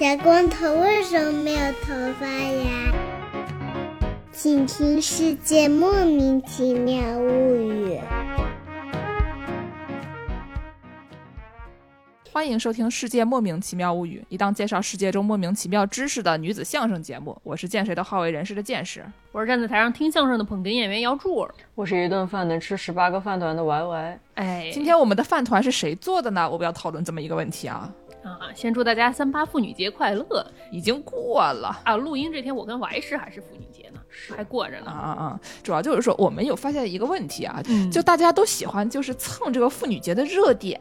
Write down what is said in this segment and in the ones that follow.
小光头为什么没有头发呀？请听《世界莫名其妙物语》。欢迎收听《世界莫名其妙物语》，一档介绍世界中莫名其妙知识的女子相声节目。我是见谁都好为人师的见识。我是站在台上听相声的捧哏演员姚柱儿。我是一顿饭能吃十八个饭团的 Y Y。哎，今天我们的饭团是谁做的呢？我们要讨论这么一个问题啊。啊，先祝大家三八妇女节快乐！已经过了啊，录音这天我跟 Y 师还是妇女节呢，还过着呢。啊啊啊！主要就是说，我们有发现一个问题啊，嗯就大家都喜欢就是蹭这个妇女节的热点，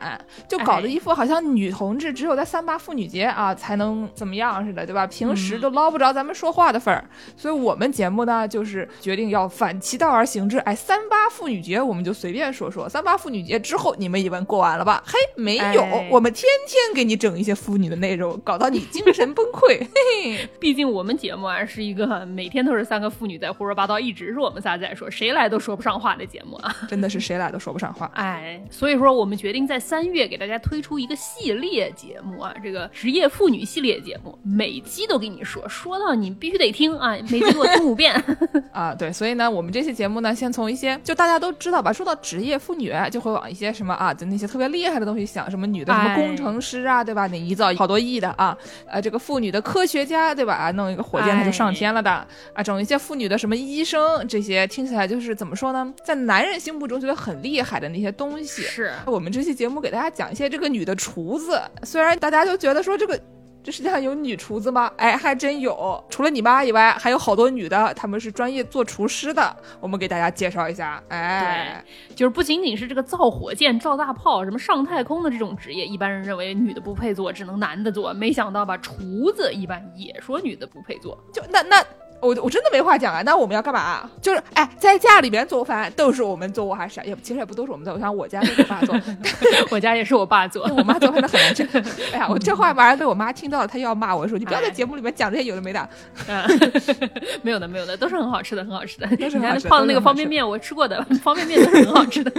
就搞得哎一副好像女同志只有在三八妇女节啊才能怎么样似的，对吧？平时嗯都捞不着咱们说话的份儿。所以我们节目呢，就是决定要反其道而行之，哎，三八妇女节我们就随便说说，三八妇女节之后你们以为过完了吧？嘿，没有，哎我们天天给你整一些妇女的内容，搞到你精神崩溃。嘿嘿，毕竟我们节目啊是一个每天都是三个妇女在胡说八道，一直是我们仨在说，谁来都说不上话的节目啊。真的是谁来都说不上话。哎，所以说我们决定在三月给大家推出一个系列节目啊，这个职业妇女系列节目，每期都给你说，说到你必须得听啊，每期给我听五遍。啊，对，所以呢，我们这期节目呢，先从一些就大家都知道吧，说到职业妇女，就会往一些什么啊，就那些特别厉害的东西想，什么女的什么哎工程师啊，对吧？你一造好多亿的啊，呃，这个妇女的科学家，对吧？啊，弄一个火箭它就上天了的，啊，整一些妇女的什么医生，这些听起来就是怎么说呢，在男人心目中觉得很厉害的那些东西。是，我们这期节目给大家讲一些这个女的厨子，虽然大家就觉得说这个。这世界上有女厨子吗？哎，还真有。除了你妈以外，还有好多女的，她们是专业做厨师的。我们给大家介绍一下。哎，就是不仅仅是这个造火箭、造大炮、什么上太空的这种职业，一般人认为女的不配做，只能男的做。没想到吧，厨子一般也说女的不配做。就那那我我真的没话讲啊。那我们要干嘛？就是哎，在家里边做饭都是我们做，还是也其实也不都是我们做。我想我家都是我爸做，我家也是我爸做。我妈做饭的很难吃。哎呀，我这话马上被我妈听到了，她又要骂我说你不要在哎节目里面讲这些有的没的。嗯，没有的，没有的，都是很好吃的，很好吃的。你看泡的那个方便面，我吃过的，方便面都是很好吃的。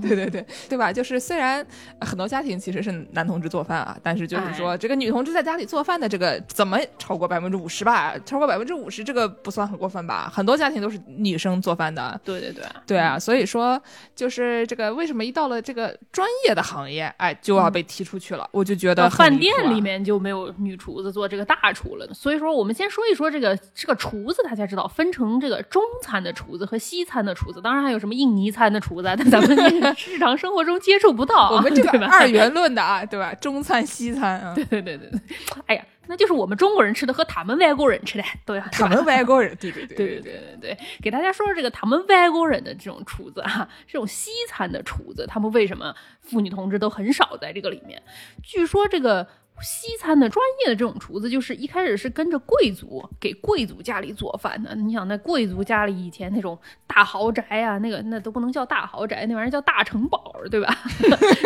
对对对，对吧？就是虽然呃很多家庭其实是男同志做饭啊，但是就是说、哎这个女同志在家里做饭的这个怎么超过百分之五十吧？超过百分之五十这个不算很过分吧？很多家庭都是女生做饭的。对对对，对啊，所以说就是这个为什么一到了这个专业的行业，哎，就要被踢出去了？我就觉得到饭店里面就没有女厨子做这个大厨了。所以说，我们先说一说这个这个厨子，大家知道分成这个中餐的厨子和西餐的厨子，当然还有什么印尼餐的厨子啊，但咱们 日常生活中接触不到啊。我们这个二元论的啊，对吧？中餐西餐啊，对对对对对，哎呀，那就是我们中国人吃的和他们外国人吃的 都要。他们外国人对对对对对对对，给大家说说这个他们外国人的这种厨子啊，这种西餐的厨子，他们为什么妇女同志都很少在这个里面。据说这个。西餐的专业的这种厨子，就是一开始是跟着贵族给贵族家里做饭的。你想，那贵族家里以前那种大豪宅啊，那个那都不能叫大豪宅，那玩意儿叫大城堡，对吧？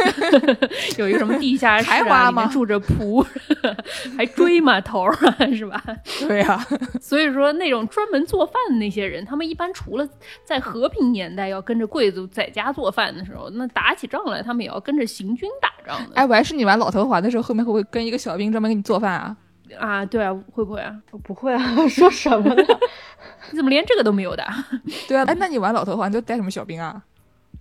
有一个什么地下室啊，里面住着仆，还追码头啊，是吧？对呀、所以说，那种专门做饭的那些人，他们一般除了在和平年代要跟着贵族在家做饭的时候，那打起仗来，他们也要跟着行军打仗的。哎，我还是你玩老头环的时候，后面会不会跟一个小兵专门给你做饭啊？啊，对啊，会不会啊？我不会啊，说什么呢？你怎么连这个都没有的？对啊，哎，那你玩老头环都带什么小兵啊？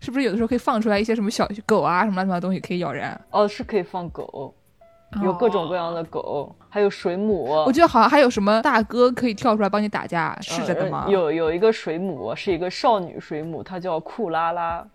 是不是有的时候可以放出来一些什么小狗啊，什么乱七八糟东西可以咬人？哦，是可以放狗，有各种各样的狗，还有水母。我记得好像还有什么大哥可以跳出来帮你打架，是真的吗？呃有有一个水母，是一个少女水母，她叫库拉拉。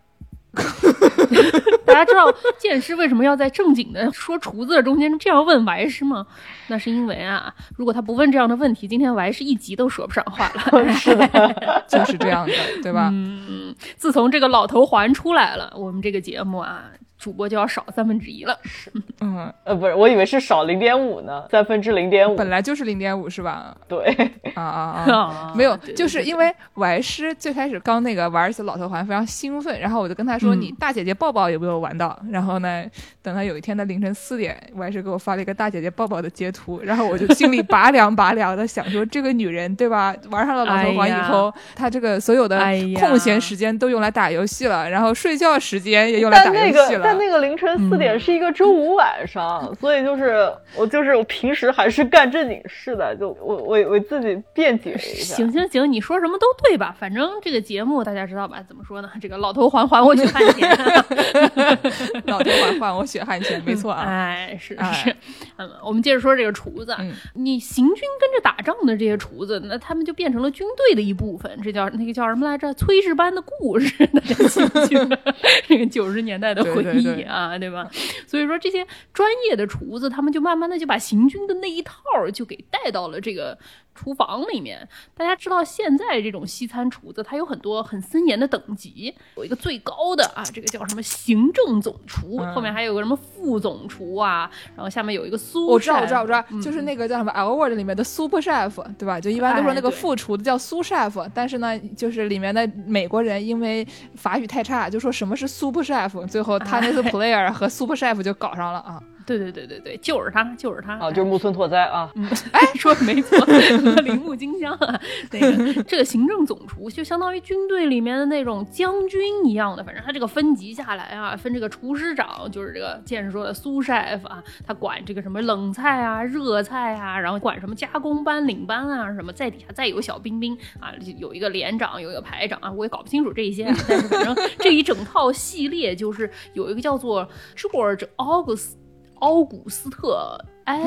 大家知道剑师为什么要在正经的说厨子的中间这样问白师吗？那是因为啊，如果他不问这样的问题，今天白师一集都说不上话了。是的，就是这样的，对吧？嗯，自从这个老头环出来了，我们这个节目啊，主播就要少三分之一了。是 嗯，呃，不是，我以为是少零点五呢，三分之零点五。本来就是零点五是吧？对，啊 啊啊！啊 没有，就是因为玩师最开始刚那个玩一次老头环非常兴奋，然后我就跟他说：“嗯你大姐姐抱抱有没有玩到？”然后呢，等他有一天的凌晨四点，玩师给我发了一个大姐姐抱抱的截图，然后我就心里拔凉拔凉的，想说这个女人对吧？玩上了老头环以后，她这个所有的空闲时间都用来打游戏了，然后睡觉时间也用来打游戏了。看那个凌晨四点是一个周五晚上，所以就是我就是我平时还是干正经事的，就我我我自己辩解一下。行行行，你说什么都对吧？反正这个节目大家知道吧？怎么说呢？这个老头还还我血汗钱，老头还还我血汗钱，没错啊。哎，是是。嗯，我们接着说这个厨子，你行军跟着打仗的这些厨子，那他们就变成了军队的一部分。这叫那个叫什么来着？炊事班的故事，这个九十年代的回忆啊，对吧？所以说这些专业的厨子，他们就慢慢的就把行军的那一套就给带到了这个。厨房里面，大家知道现在这种西餐厨子，它有很多很森严的等级，有一个最高的啊，这个叫什么行政总厨，后面还有个什么副总厨啊，然后下面有一个苏，我知道，我知道，我知道，就是那个叫什么 L word 里面的 super chef，对吧？就一般都说那个副厨的叫苏 chef，但是呢，就是里面的美国人因为法语太差，就说什么是 super chef，最后他那个 player 和 super chef 就搞上了啊。对对对对对，就是他，就是他啊，就是木村拓哉啊。嗯，哎，说的没错，铃木京香啊，那个这个行政总厨就相当于军队里面的那种将军一样的，反正他这个分级下来啊，分这个厨师长，就是这个剑士说的苏 chef 啊，他管这个什么冷菜啊、热菜啊，然后管什么加工班、领班啊什么，在底下再有小兵兵啊，有一个连长，有一个排长啊，我也搞不清楚这些，但是反正这一整套系列就是有一个叫做 George August。奥古斯特埃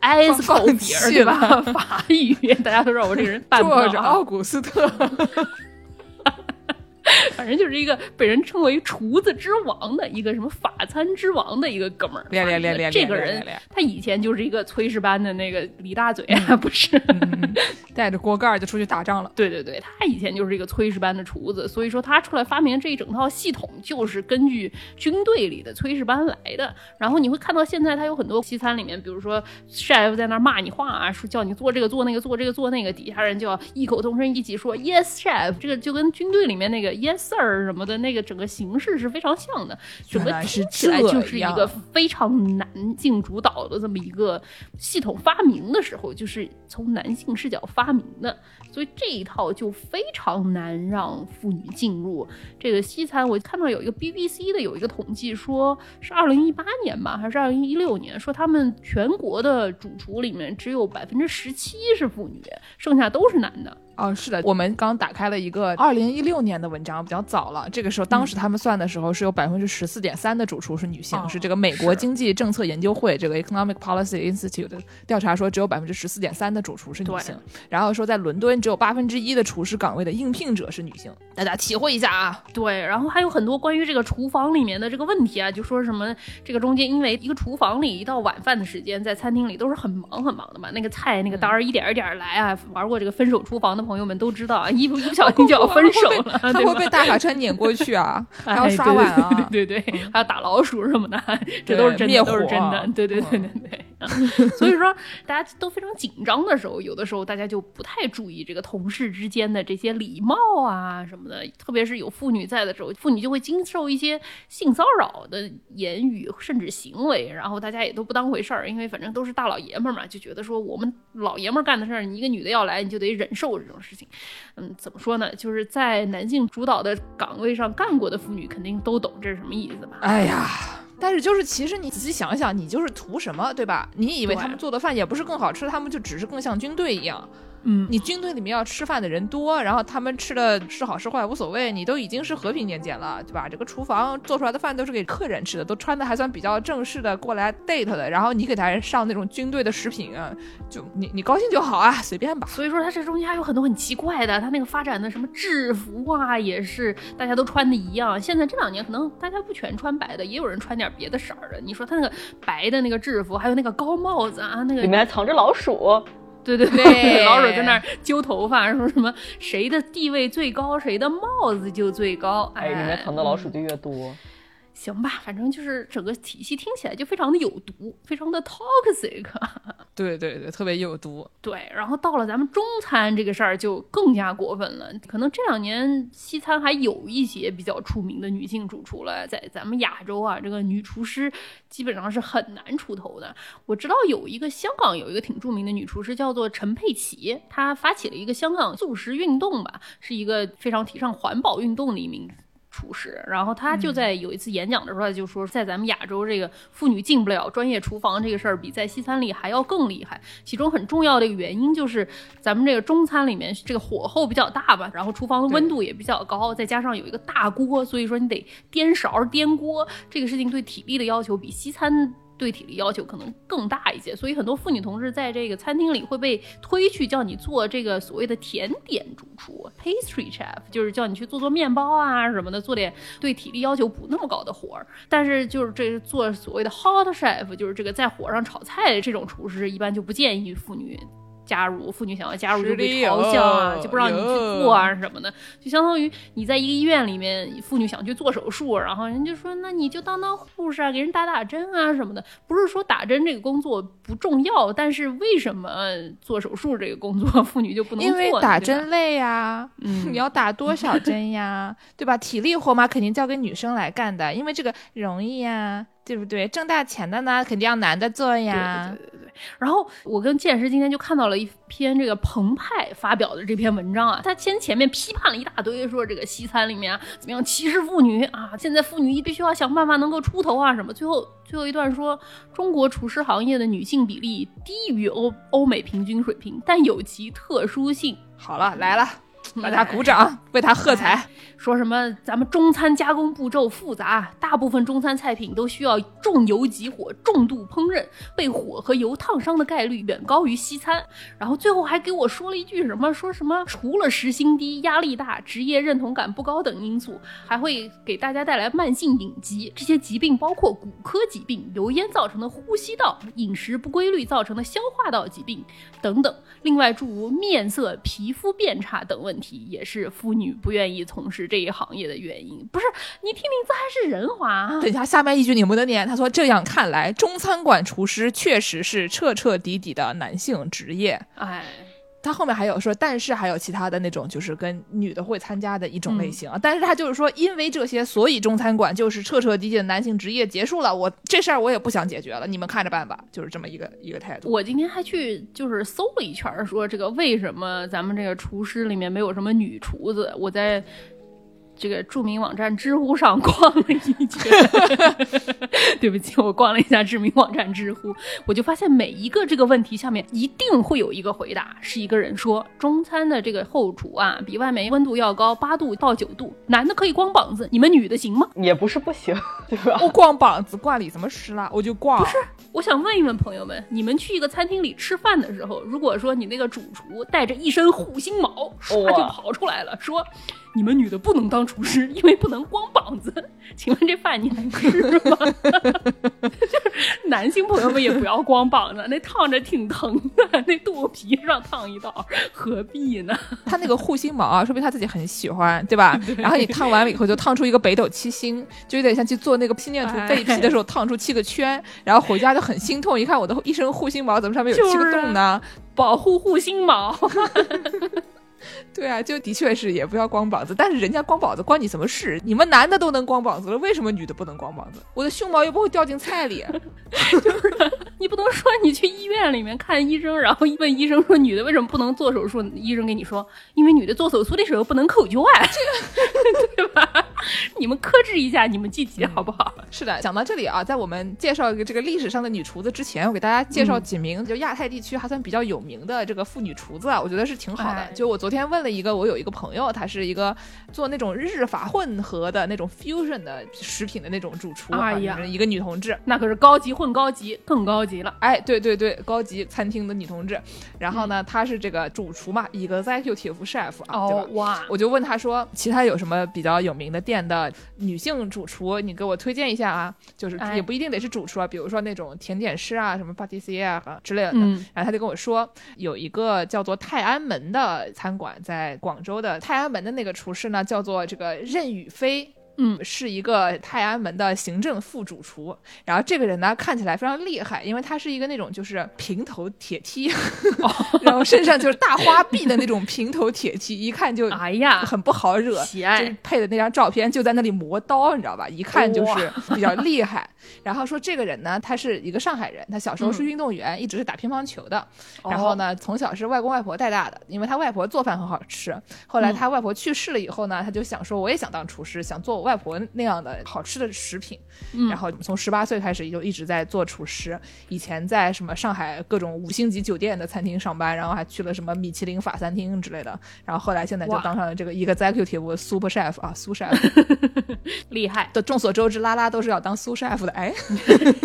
埃斯考比尔对吧？法语大家都知道我这个人 办不着。奥古斯特。反正就是一个被人称为厨子之王的一个什么法餐之王的一个哥们儿。练练练练这个人他以前就是一个炊事班的那个李大嘴，不是带着锅盖就出去打仗了。对对对，他以前就是一个炊事班的厨子，所以说他出来发明这一整套系统，就是根据军队里的炊事班来的。然后你会看到现在他有很多西餐里面，比如说 chef 在那骂你话啊，说叫你做这个做那个做这个做那个，底下人就要异口同声一起说 yes chef。这个就跟军队里面那个。Yes sir 什么的那个整个形式是非常像的，整个听起来就是一个非常男性主导的这么一个系统。发明的时候就是从男性视角发明的，所以这一套就非常难让妇女进入这个西餐。我看到有一个 BBC 的有一个统计，说是二零一八年吧，还是二零一六年，说他们全国的主厨里面只有百分之十七是妇女，剩下都是男的。哦，是的，我们刚打开了一个二零一六年的文章，比较早了。这个时候，当时他们算的时候是有百分之十四点三的主厨是女性，是这个美国经济政策研究会这个 Economic Policy Institute 调查说，只有百分之十四点三的主厨是女性。然后说在伦敦只有八分之一的厨师岗位的应聘者是女性，大家体会一下啊。对，然后还有很多关于这个厨房里面的这个问题啊，就说什么这个中间因为一个厨房里一到晚饭的时间，在餐厅里都是很忙很忙的嘛，那个菜那个单儿一点一点来啊，玩过这个分手厨房的朋友们都知道啊。一 不不小心就要分手了，他会被大卡车碾过去啊，还要刷碗啊，对对对，还要打老鼠什么的，这都是真的，都是真的，对对对对对。所以说，大家都非常紧张的时候，有的时候大家就不太注意这个同事之间的这些礼貌啊什么的，特别是有妇女在的时候，妇女就会经受一些性骚扰的言语甚至行为，然后大家也都不当回事儿，因为反正都是大老爷们儿嘛，就觉得说我们老爷们儿干的事儿，你一个女的要来，你就得忍受这种事情。嗯，怎么说呢？就是在男性主导的岗位上干过的妇女肯定都懂这是什么意思吧？哎呀，但是就是其实你仔细想想，你就是图什么，对吧？你以为他们做的饭也不是更好吃，他们就只是更像军队一样。嗯，你军队里面要吃饭的人多，然后他们吃的是好是坏无所谓，你都已经是和平年间了，对吧？这个厨房做出来的饭都是给客人吃的，都穿的还算比较正式的过来 date 的，然后你给他上那种军队的食品，就你你高兴就好啊，随便吧。所以说他这中间还有很多很奇怪的，他那个发展的什么制服啊，也是大家都穿的一样。现在这两年可能大家不全穿白的，也有人穿点别的色儿的。你说他那个白的那个制服，还有那个高帽子啊，那个里面还藏着老鼠。对对对，老鼠在那儿揪头发，说什么谁的地位最高，谁的帽子就最高。哎，里面藏的老鼠就越多。行吧，反正就是整个体系听起来就非常的有毒，非常的 toxic。对对对，特别有毒。对，然后到了咱们中餐这个事儿就更加过分了。可能这两年西餐还有一些比较出名的女性主厨了，在咱们亚洲啊，这个女厨师基本上是很难出头的。我知道有一个香港有一个挺著名的女厨师叫做陈佩琪，她发起了一个香港素食运动吧，是一个非常提倡环保运动的一名。厨师，然后他嗯就在有一次演讲的时候，他就说，在咱们亚洲这个妇女进不了专业厨房这个事儿，比在西餐里还要更厉害。其中很重要的一个原因就是，咱们这个中餐里面这个火候比较大吧，然后厨房的温度也比较高，再加上有一个大锅，所以说你得颠勺颠锅，这个事情对体力的要求比西餐。对体力要求可能更大一些，所以很多妇女同志在这个餐厅里会被推去叫你做这个所谓的甜点主厨 （pastry chef），就是叫你去做做面包啊什么的，做点对体力要求不那么高的活儿。但是就是这做所谓的 hot chef，就是这个在火上炒菜的这种厨师，一般就不建议妇女。加入妇女想要加入就被嘲笑啊，就不让你去做啊什么的，就相当于你在一个医院里面，妇女想去做手术，然后人就说那你就当当护士啊，给人打打针啊什么的。不是说打针这个工作不重要，但是为什么做手术这个工作妇女就不能做？因为打针累呀，嗯你要打多少针呀，对吧？体力活嘛，肯定交给女生来干的，因为这个容易呀，对不对？挣大钱的呢，肯定要男的做呀。对对对对对。然后我跟剑师今天就看到了一篇这个澎湃发表的这篇文章啊，他先前面批判了一大堆，说这个西餐里面啊怎么样歧视妇女啊，现在妇女必须要想办法能够出头啊什么。最后最后一段说，中国厨师行业的女性比例低于欧欧美平均水平，但有其特殊性。好了，来了，大家鼓掌，为他喝彩。说什么咱们中餐加工步骤复杂，大部分中餐菜品都需要重油急火、重度烹饪，被火和油烫伤的概率远高于西餐。然后最后还给我说了一句什么，说什么除了时薪低、压力大、职业认同感不高等因素，还会给大家带来慢性隐疾。这些疾病包括骨科疾病、油烟造成的呼吸道、饮食不规律造成的消化道疾病等等。另外，诸如面色、皮肤变差等问题，也是妇女不愿意从事这一行业的原因。不是你听名字还是人话？等一下，下面一句你不能念。他说：“这样看来，中餐馆厨师确实是彻彻底底的男性职业。哎，”他后面还有说，但是还有其他的那种，就是跟女的会参加的一种类型啊。但是他就是说，因为这些，所以中餐馆就是彻彻底底的男性职业结束了。我这事儿我也不想解决了，你们看着办吧，就是这么一个一个态度。我今天还去就是搜了一圈儿，说这个为什么咱们这个厨师里面没有什么女厨子？我在。这个著名网站知乎上逛了一圈，对不起，我逛了一下知名网站知乎，我就发现每一个这个问题下面一定会有一个回答，是一个人说中餐的这个后厨啊，比外面温度要高八度到九度，男的可以光膀子，你们女的行吗？也不是不行，对吧？我光膀子，挂里怎么湿啦？我就挂。不是，我想问一问朋友们，你们去一个餐厅里吃饭的时候，如果说你那个主厨带着一身护心毛，唰就跑出来了，说你们女的不能当厨师，因为不能光膀子。请问这饭你能吃吗？就是男性朋友们也不要光膀子，那烫着挺疼的，那肚皮上烫一道，何必呢？他那个护心毛啊，说明他自己很喜欢，对吧？然后你烫完了以后，就烫出一个北斗七星，就有点像去做那个心电图背皮的时候烫出七个圈，然后回家就很心痛，一看我的一身护心毛怎么上面有七个洞呢？保护护心毛。对啊，就的确是也不要光膀子，但是人家光膀子关你什么事？你们男的都能光膀子了，为什么女的不能光膀子？我的胸毛又不会掉进菜里，就是你不能说你去医院里面看医生，然后问医生说女的为什么不能做手术？医生给你说，因为女的做手术的时候不能口交啊，对吧？你们克制一下你们自己好不好？是的，讲到这里啊，在我们介绍一个这个历史上的女厨子之前，我给大家介绍几名、就亚太地区还算比较有名的这个妇女厨子啊，我觉得是挺好的。哎就我昨天问了一个，我有一个朋友，她是一个做那种日法混合的那种 fusion 的食品的那种主厨，哎呀啊一个女同志。那可是高级混高级，更高级了。哎，对对对，高级餐厅的女同志。然后嗯呢，她是这个主厨嘛，executive chef 啊，对吧哦？哇，我就问她说，其他有什么比较有名的店的女性主厨，你给我推荐一下啊？就是哎也不一定得是主厨啊，比如说那种甜点师啊，什么 patissier 啊之类的。嗯然后他就跟我说，有一个叫做泰安门的餐馆，在广州的泰安门的那个厨师呢，叫做这个任宇飞。嗯是一个泰安门的行政副主厨，然后这个人呢看起来非常厉害，因为他是一个那种就是平头铁梯，然后身上就是大花臂的那种平头铁梯，一看就哎呀，很不好惹。喜爱就配的那张照片就在那里磨刀，你知道吧？一看就是比较厉害。然后说这个人呢，他是一个上海人，他小时候是运动员，一直是打乒乓球的。然后呢，从小是外公外婆带大的，因为他外婆做饭很好吃。后来他外婆去世了以后呢，他就想说，我也想当厨师，想做我外婆那样的好吃的食品。嗯然后从十八岁开始就一直在做厨师，以前在什么上海各种五星级酒店的餐厅上班，然后还去了什么米其林法餐厅之类的，然后后来现在就当上了这个 executive super chef 啊，苏 chef 厉害，的。众所周知，拉拉都是要当苏 chef 的，哎，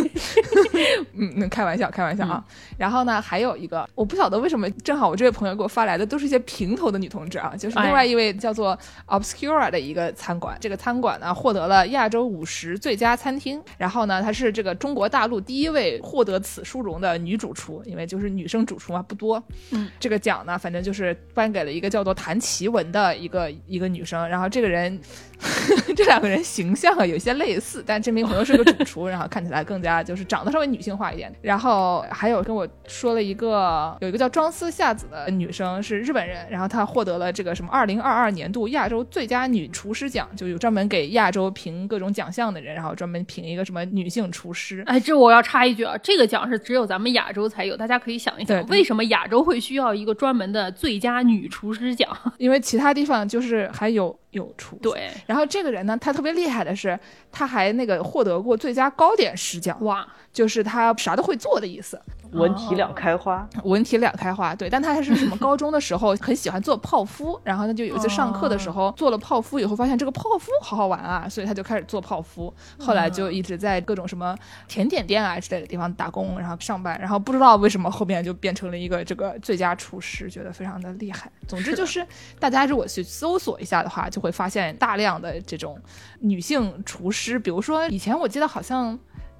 嗯，嗯开玩笑，开玩笑啊。然后呢，还有一个，我不晓得为什么，正好我这位朋友给我发来的都是一些平头的女同志啊，就是另外一位叫做 Obscura 的一个餐馆，这个餐馆呢获得了亚洲五十最佳餐厅，然后呢，她是这个中国大陆第一位获得此殊荣的女主厨，因为就是女生主厨嘛不多，嗯，这个奖呢，反正就是颁给了一个叫做谭奇文的一个一个女生，然后这个人。这两个人形象啊有些类似，但这名朋友是个主厨，然后看起来更加就是长得稍微女性化一点。然后还有跟我说了一个，有一个叫庄司夏子的女生是日本人，然后她获得了这个什么二零二二年度亚洲最佳女厨师奖，就有专门给亚洲评各种奖项的人，然后专门评一个什么女性厨师。哎，这我要插一句啊，这个奖是只有咱们亚洲才有，大家可以想一想，为什么亚洲会需要一个专门的最佳女厨师奖？因为其他地方就是还有有厨。。对，然后这个人呢，他特别厉害的是，他还那个获得过最佳糕点师奖，哇，就是他啥都会做的意思。文体两开花，文体两开花，对，但他还是什么高中的时候很喜欢做泡芙，然后他就有一次上课的时候做了泡芙以后，发现这个泡芙好好玩啊，所以他就开始做泡芙，后来就一直在各种什么甜点店啊之类的地方打工，然后上班，然后不知道为什么后面就变成了一个这个最佳厨师，觉得非常的厉害。总之就是大家如果去搜索一下的话，就会发现大量的这种女性厨师，比如说以前我记得好像。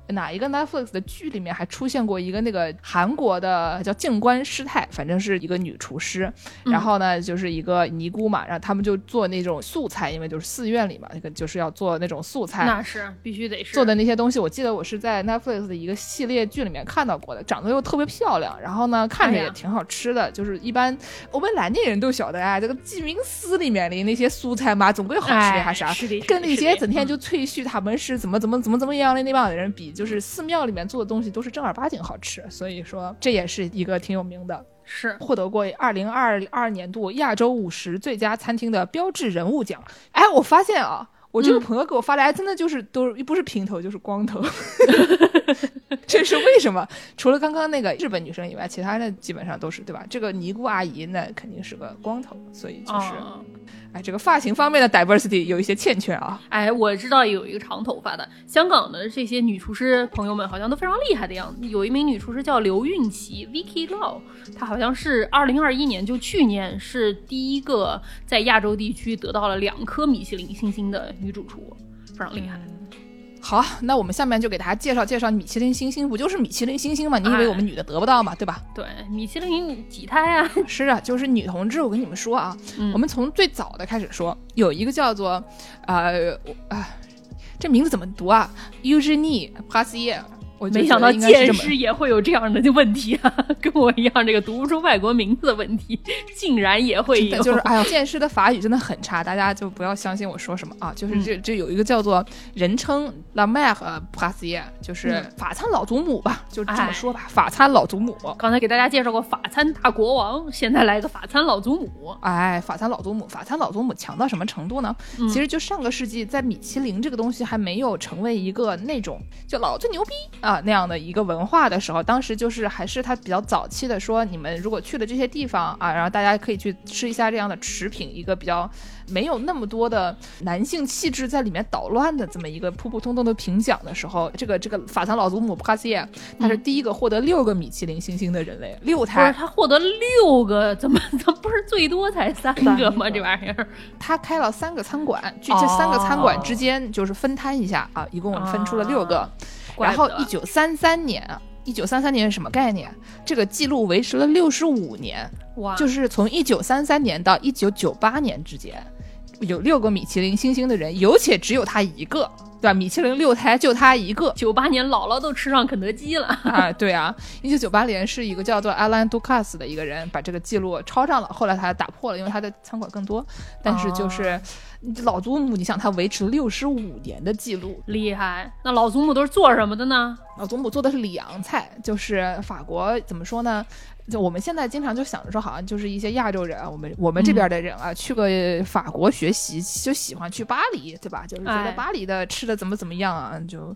哪一个 Netflix 的剧里面还出现过一个那个韩国的叫静观师太，反正是一个女厨师，嗯然后呢就是一个尼姑嘛，然后他们就做那种素菜，因为就是寺院里嘛，那个就是要做那种素菜。那是必须得是做的那些东西，我记得我是在 Netflix 的一个系列剧里面看到过的，长得又特别漂亮，然后呢看着也挺好吃的。就是一般我们南京人都晓得啊，这个鸡鸣寺里面的那些素菜嘛，总归好吃的哎还啥，是的，跟那些整天就就吹嘘他们是怎么怎么怎么怎么样的那帮人比，就是寺庙里面做的东西都是正儿八经好吃，所以说这也是一个挺有名的，是获得过二零二二年度亚洲五十最佳餐厅的标志人物奖。哎，我发现啊。我这个嗯朋友给我发来，真的就是都不是平头就是光头，这是为什么？除了刚刚那个日本女生以外，其他的基本上都是对吧？这个尼姑阿姨那肯定是个光头，所以就是，啊哎，这个发型方面的 diversity 有一些欠缺啊。哎，我知道有一个长头发的香港的这些女厨师朋友们，好像都非常厉害的样子。有一名女厨师叫刘韵琪 （Vicky Lau），她好像是二零二一年，就去年是第一个在亚洲地区得到了两颗米其林星星的女主厨，非常厉害。好，那我们下面就给大家介绍介绍米其林星星，不就是米其林星星吗？你以为我们女的得不到吗？对吧？对，米其林几胎啊？是啊，就是女同志。我跟你们说啊，嗯我们从最早的开始说，有一个叫做，呃，我啊、这名字怎么读啊？Eugenie p a s i e 我没想到觉得应该是这么见识也会有这样的问题啊，跟我一样，这个读不出外国名字的问题，竟然也会有。就是哎呀，剑师的法语真的很差，大家就不要相信我说什么啊。就是这这有一个叫做人称 La Mère p a s i e 就是嗯法餐老祖母吧，就这么哎说吧，法餐老祖母。刚才给大家介绍过法餐大国王，现在来个法餐老祖母。哎，法餐老祖母，法餐老祖母强到什么程度呢？嗯其实就上个世纪，在米其林这个东西还没有成为一个那种就老子牛逼啊那样的一个文化的时候，当时就是还是他比较早期的说，你们如果去了这些地方啊，然后大家可以去吃一下这样的食品，一个比较没有那么多的男性气质在里面捣乱的这么一个普普通通的评奖的时候，这个这个法餐老祖母帕西耶，他是第一个获得六个米其林星星的人类，六不是台。他获得六个，怎么怎么不是最多才三个吗？这玩意儿 他开了三个餐馆，就这三个餐馆之间就是分摊一下啊，一共分出了六个。然后一九三三年，一九三三年是什么概念？这个记录维持了六十五年，哇，就是从一九三三年到一九九八年之间，有六个米其林星星的人，有且只有他一个，对吧？米其林六台就他一个。九八年姥姥都吃上肯德基了。啊，对啊，一九九八年是一个叫做 Alan Ducasse 的一个人把这个记录超上了，后来他打破了，因为他的餐馆更多。但是就是、老祖母，你想他维持六十五年的记录，厉害！那老祖母都是做什么的呢？老祖母做的是里昂菜，就是法国怎么说呢？就我们现在经常就想着说，好像就是一些亚洲人啊，我们我们这边的人啊，去个法国学习，就喜欢去巴黎，对吧？就是觉得哎巴黎的吃的怎么怎么样啊，就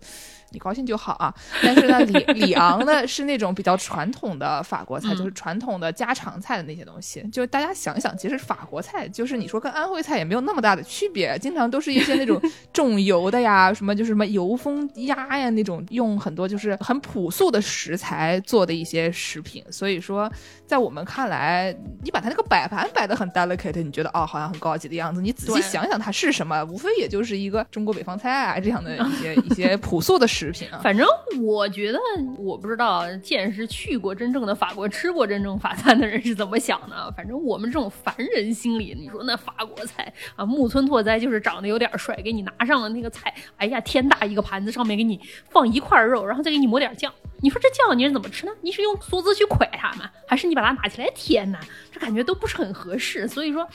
你高兴就好啊。但是呢，里里 昂呢是那种比较传统的法国菜，嗯就是传统的家常菜的那些东西。就大家想一想，其实法国菜就是你说跟安徽菜也没有那么大的区别，经常都是一些那种 重油的呀，什么就是什么油封鸭呀那种，用很多就是很朴素的食材做的一些食品。所以说，在我们看来，你把它那个摆盘摆的很 delicate，你觉得哦好像很高级的样子，你仔细想想它是什么，无非也就是一个中国北方菜啊这样的一些 一些朴素的食食品啊。反正我觉得，我不知道见识去过真正的法国、吃过真正法餐的人是怎么想的。反正我们这种凡人心里，你说那法国菜啊，木村拓哉就是长得有点帅，给你拿上了那个菜，哎呀，天大一个盘子，上面给你放一块肉，然后再给你抹点酱。你说这酱你是怎么吃呢？你是用梭子去蒯它吗？还是你把它拿起来舔呢？这感觉都不是很合适。所以说。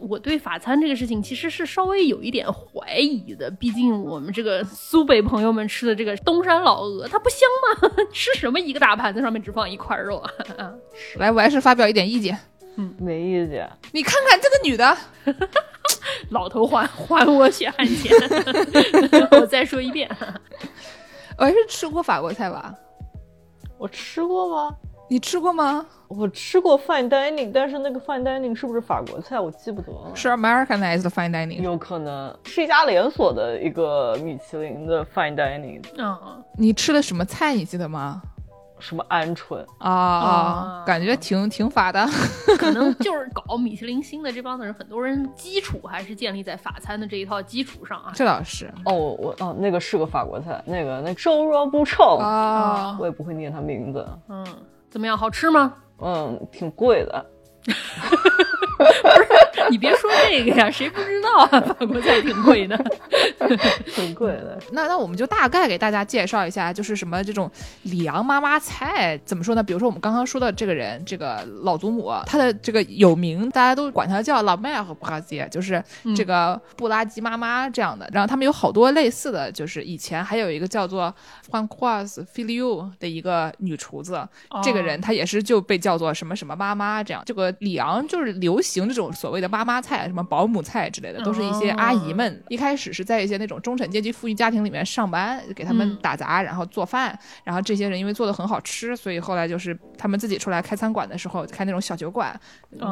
我对法餐这个事情其实是稍微有一点怀疑的，毕竟我们这个苏北朋友们吃的这个东山老鹅，它不香吗？吃什么一个大盘子上面只放一块肉啊？来，我还是发表一点意见。嗯没意见。你看看这个女的，老头还还我血汗钱！我再说一遍，我还是吃过法国菜吧？我吃过吗？你吃过吗？我吃过 fine dining，但是那个 fine dining 是不是法国菜，我记不得了。是 Americanized fine dining。有可能是一家连锁的一个米其林的 fine dining，嗯，你吃的什么菜？你记得吗？什么鹌鹑，啊、啊感觉挺挺法的。可能就是搞米其林星的这帮子人，很多人基础还是建立在法餐的这一套基础上啊。这倒是哦，我哦，那个是个法国菜，那个那周若不臭，啊，我也不会念它名字，嗯，怎么样？好吃吗？嗯，挺贵的。你别说这个呀，谁不知道啊？法国菜挺贵的。挺贵的，那那我们就大概给大家介绍一下，就是什么这种里昂妈妈菜怎么说呢？比如说我们刚刚说的这个人，这个老祖母，她的这个有名，大家都管她叫老麦尔和布拉吉，就是这个布拉吉妈妈这样的。然后他们有好多类似的，就是以前还有一个叫做 Francoise Filiou 的一个女厨子，这个人她也是就被叫做什么什么妈妈这样。这个里昂就是流行这种所谓的妈妈妈菜，什么保姆菜之类的，都是一些阿姨们。一开始是在一些那种中产阶级富裕家庭里面上班，给他们嗯打杂，然后做饭。然后这些人因为做的很好吃，所以后来就是他们自己出来开餐馆的时候，开那种小酒馆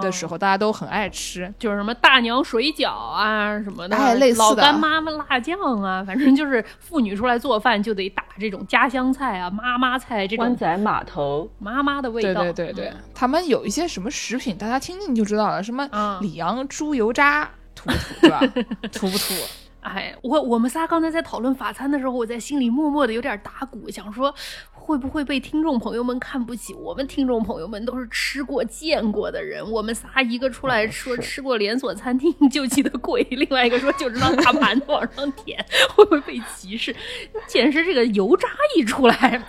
的时候，大家都很爱吃。就是什么大娘水饺啊什么的，哎类似的老干妈妈辣酱啊，反正就是妇女出来做饭就得打这种家乡菜啊、妈妈菜这种湾仔码头，妈妈的味对道。对对对，他们有一些什么食品，大家听听就知道了，什么嗯里昂猪油渣，土 不土？土不土？哎，我我们仨刚才在讨论法餐的时候，我在心里默默的有点打鼓，想说会不会被听众朋友们看不起？我们听众朋友们都是吃过见过的人，我们仨一个出来说吃过连锁餐厅 就记得贵，另外一个说就知道大盘子往上舔，会不会被歧视？简直这个油渣一出来。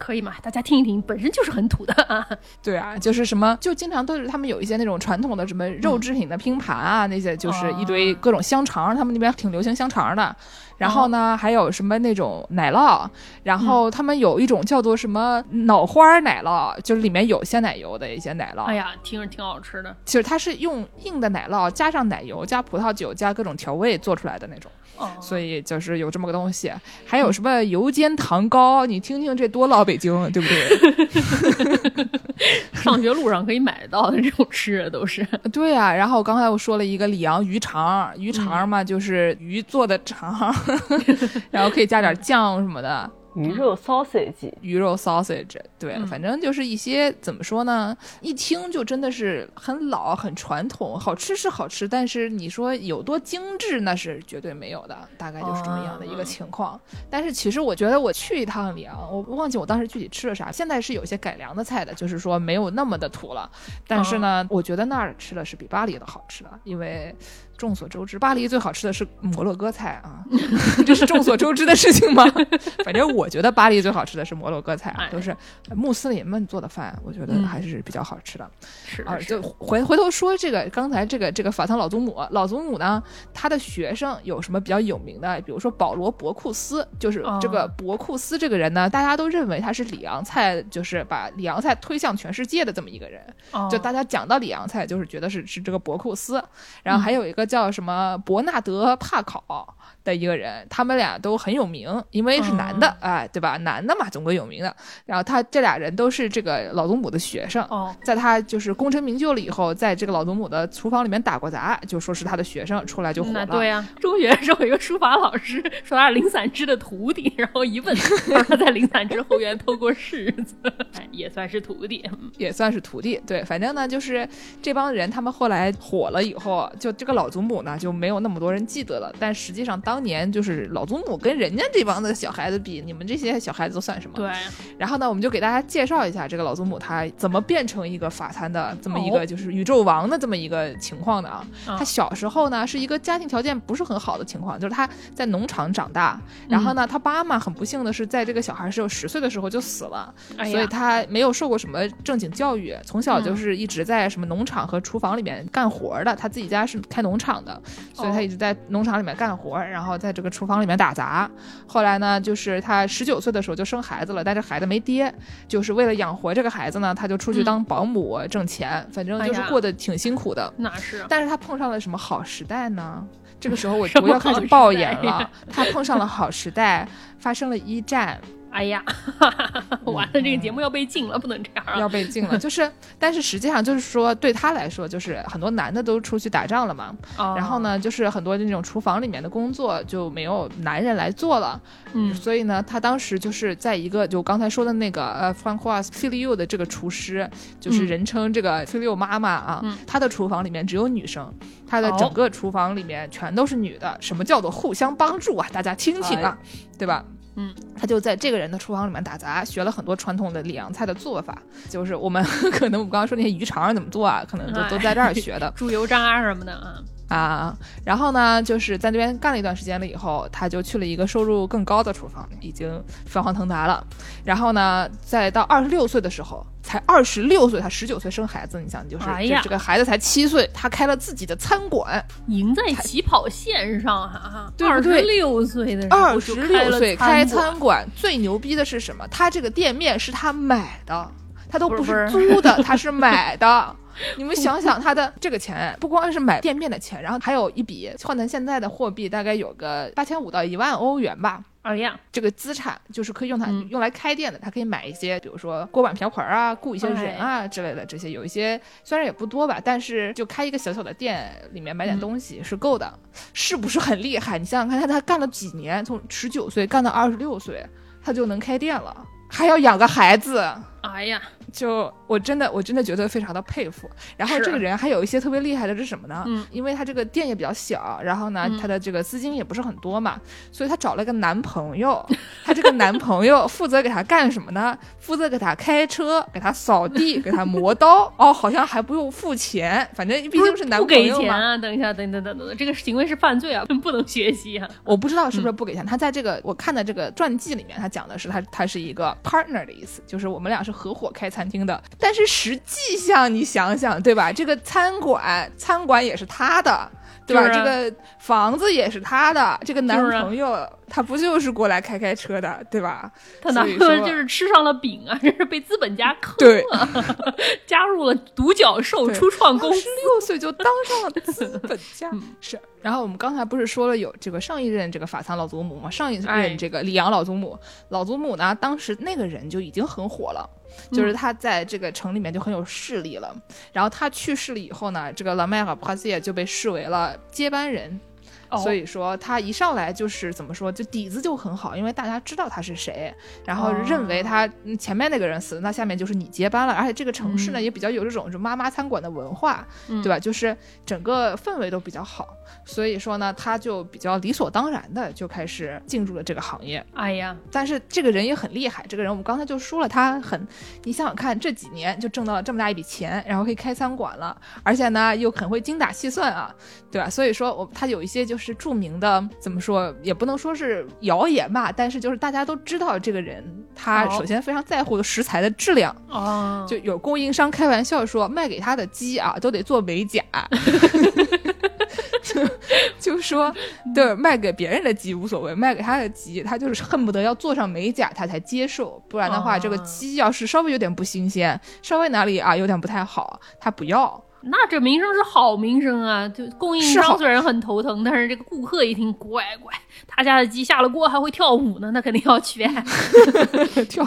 可以嘛？大家听一听，本身就是很土的啊。对啊，就是什么，就经常都是他们有一些那种传统的什么肉制品的拼盘啊，那些就是一堆各种香肠，他们那边挺流行香肠的。然后呢，还有什么那种奶酪，然后他们有一种叫做什么脑花奶酪，就是里面有鲜奶油的一些奶酪。哎呀，听着挺好吃的。其实它是用硬的奶酪加上奶油加葡萄酒加各种调味做出来的那种，哦，所以就是有这么个东西。还有什么油煎糖糕，你听听这多老北京，对不对？上学路上可以买得到的这种吃的都是。对啊、然后刚才我说了一个里昂鱼肠，鱼肠嘛、就是鱼做的肠，然后可以加点酱什么的，鱼肉 sausage，鱼肉 sausage，对，嗯。反正就是一些怎么说呢，一听就真的是很老、很传统，好吃是好吃，但是你说有多精致，那是绝对没有的，大概就是这么样的一个情况。但是其实我觉得我去一趟里昂，我忘记我当时具体吃了啥，现在是有些改良的菜的，就是说没有那么的土了，但是呢，我觉得那儿吃的是比巴黎的好吃的，因为。众所周知，巴黎最好吃的是摩洛哥菜啊，这是众所周知的事情吗？反正我觉得巴黎最好吃的是摩洛哥菜，啊都是穆斯林们做的饭，我觉得嗯还是比较好吃的。啊，是啊，就回回头说这个刚才这个这个法藏老祖母，老祖母呢，他的学生有什么比较有名的？比如说保罗博库斯，就是这个哦博库斯这个人呢，大家都认为他是里昂菜，就是把里昂菜推向全世界的这么一个人。哦就大家讲到里昂菜，就是觉得是是这个博库斯，然后还有一个叫什么伯纳德帕考的一个人，他们俩都很有名，因为是男的，哦哎，对吧？男的嘛，总归有名的。然后他这俩人都是这个老祖母的学生，哦，在他就是功成名就了以后，在这个老祖母的厨房里面打过杂，就说是他的学生，出来就火了。对呀、中学的时候有一个书法老师说他是林散之的徒弟，然后一问，他说他在林散之后院偷过柿子，哎，也算是徒弟。嗯也算是徒弟，对，反正呢，就是这帮人，他们后来火了以后，就这个老祖母呢，就没有那么多人记得了。但实际上，当年就是老祖母跟人家这帮的小孩子比，你们这些小孩子都算什么？对，然后呢，我们就给大家介绍一下这个老祖母她怎么变成一个法餐的这么一哦个就是宇宙王的这么一个情况的啊。啊她小时候呢是一个家庭条件不是很好的情况，就是她在农场长大，然后呢，她妈妈很不幸的是在这个小孩只有十岁的时候就死了，哎所以她没有受过什么正经教育，从小就是一直在什么农场和厨房里面干活的。她自己家是开农场的，所以她一直在农场里面干活，然后在这个厨房里面打杂。后来呢，就是她十九岁的时候就生孩子了，但是孩子没爹，就是为了养活这个孩子呢，他就出去当保姆挣钱，反正就是过得挺辛苦的。那是但是他碰上了什么好时代呢？这个时候我我要开始好时爆代言了，他碰上了好时代，发生了一战，哎呀，完了，这个节目要被禁了，不能这样啊！要被禁了。就是，但是实际上就是说，对他来说，就是很多男的都出去打仗了嘛，哦然后？呢，就是很多那种厨房里面的工作就没有男人来做了，嗯所以呢，他当时就是在一个就刚才说的那个呃 Francois Filiu 的这个厨师，就是嗯人称这个 Filiu 妈妈啊，嗯她的厨房里面只有女生，她的哦整个厨房里面全都是女的。什么叫做互相帮助啊？大家听听啊，对吧？嗯，他就在这个人的厨房里面打杂，学了很多传统的里昂菜的做法，就是我们 可能我们刚刚说那些鱼肠怎么做啊，可能都哎。都在这儿学的。猪油渣什么的啊，啊，然后呢，就是在那边干了一段时间了以后，他就去了一个收入更高的厨房，已经飞黄腾达了。然后呢，再到二十六岁的时候，才二十六岁，他十九岁生孩子，你想，就是、这这个孩子才七岁，他开了自己的餐馆，赢在起跑线上哈、二十六岁的二十六岁开餐餐馆，最牛逼的是什么？他这个店面是他买的，他都不是租的，他是买的。你们想想，他的这个钱不光是买店面的钱，然后还有一笔换成现在的货币，大概有个八千五到一万欧元吧。哎呀，这个资产就是可以用它、嗯用来开店的，他可以买一些，比如说锅碗瓢盆啊，雇一些人啊之类的，这些有一些虽然也不多吧，但是就开一个小小的店，里面买点东西是够的，是不是很厉害？你想想看，他他干了几年，从十九岁干到二十六岁，他就能开店了，还要养个孩子。哎呀，就我真的我真的觉得非常的佩服。然后这个人还有一些特别厉害的是什么呢？嗯因为他这个店也比较小，然后呢，嗯他的这个资金也不是很多嘛，所以他找了个男朋友。他这个男朋友负责给他干什么呢？负责给他开车，给他扫地，给他磨刀。哦，好像还不用付钱，反正毕竟是男不朋友嘛。给钱啊！等一下，等等等等等，这个行为是犯罪啊，不能学习啊！我不知道是不是不给钱。他在这个我看的这个传记里面，他讲的是他他是一个 partner 的意思，就是我们俩是合伙开餐厅的。但是实际上你想想，对吧？这个餐馆餐馆也是他的。对吧？啊这个房子也是他的，这个男朋友、他不就是过来开开车的，对吧？他男所以说朋友就是吃上了饼啊，这是被资本家坑对了，加入了独角兽初创公司十。六岁就当上了资本家，是。然后我们刚才不是说了有这个上一任这个法藏老祖母吗？上一哎任这个里昂老祖母，老祖母呢，当时那个人就已经很火了。就是他在这个城里面就很有势力了，然后他去世了以后呢，这个 Mère p a s i e 就被视为了接班人，哦。所以说他一上来就是怎么说，就底子就很好，因为大家知道他是谁，然后哦认为他、嗯前面那个人死了，那下面就是你接班了，而且这个城市呢、嗯。也比较有这种就妈妈餐馆的文化，嗯。对吧？就是整个氛围都比较好，所以说呢，他就比较理所当然的就开始进入了这个行业。哎呀，但是这个人也很厉害，这个人我们刚才就说了，他很，你想想看，这几年就挣到了这么大一笔钱，然后可以开餐馆了，而且呢又很会精打细算啊，对吧？所以说我他有一些就是著名的，怎么说也不能说是谣言吧，但是就是大家都知道这个人，他首先非常在乎的食材的质量，哦，就有供应商开玩笑说，卖给他的鸡啊都得做美甲。就 就说，对，卖给别人的鸡无所谓，卖给他的鸡，他就是恨不得要做上美甲，他才接受。不然的话，啊这个鸡要是稍微有点不新鲜，稍微哪里啊有点不太好，他不要。那这名声是好名声啊！就供应商虽然很头疼，但是这个顾客一听，乖乖，他家的鸡下了锅还会跳舞呢，那肯定要去。跳，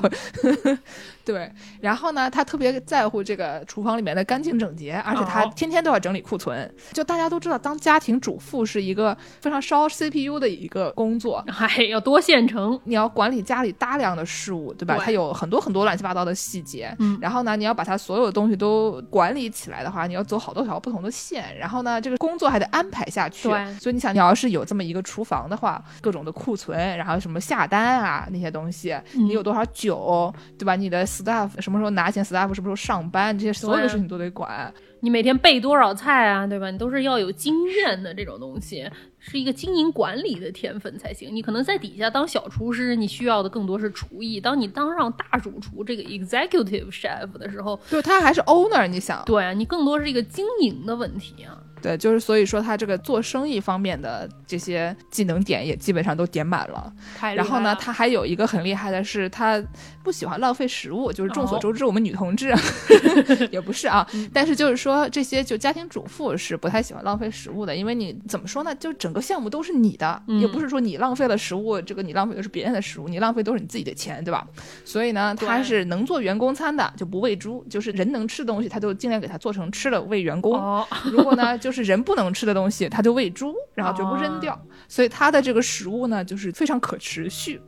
对，然后呢，他特别在乎这个厨房里面的干净整洁，而且他哦天天都要整理库存。就大家都知道，当家庭主妇是一个非常烧 CPU 的一个工作，哎，要多线程。你要管理家里大量的事物，对吧？它有很多很多乱七八糟的细节。嗯然后呢，你要把它所有的东西都管理起来的话，你要走好多条不同的线。然后呢，这个工作还得安排下去。对所以你想，你要是有这么一个厨房的话，各种的库存，然后什么下单啊那些东西，嗯你有多少酒，对吧？你的 staff 什么时候拿钱，staff 什么时候上班，这些所有的事情都得管。你每天备多少菜啊，对吧？你都是要有经验的这种东西，是一个经营管理的天分才行。你可能在底下当小厨师，你需要的更多是厨艺。当你当上大主厨这个 executive chef 的时候，对他还是 owner，你想，对啊，你更多是一个经营的问题啊。对，就是所以说他这个做生意方面的这些技能点也基本上都点满了。然后呢，他还有一个很厉害的是，他不喜欢浪费食物，就是众所哦周知，我们女同志、也不是啊，嗯但是就是说这些就家庭主妇是不太喜欢浪费食物的，因为你怎么说呢，就整个项目都是你的，嗯也不是说你浪费了食物，这个你浪费的是别人的食物，你浪费都是你自己的钱，对吧？所以呢，他是能做员工餐的，就不喂猪，就是人能吃的东西，他就尽量给他做成吃的喂员工。哦，如果呢，就是人不能吃的东西，他就喂猪，然后绝不扔掉。所以他的这个食物呢，就是非常可持续。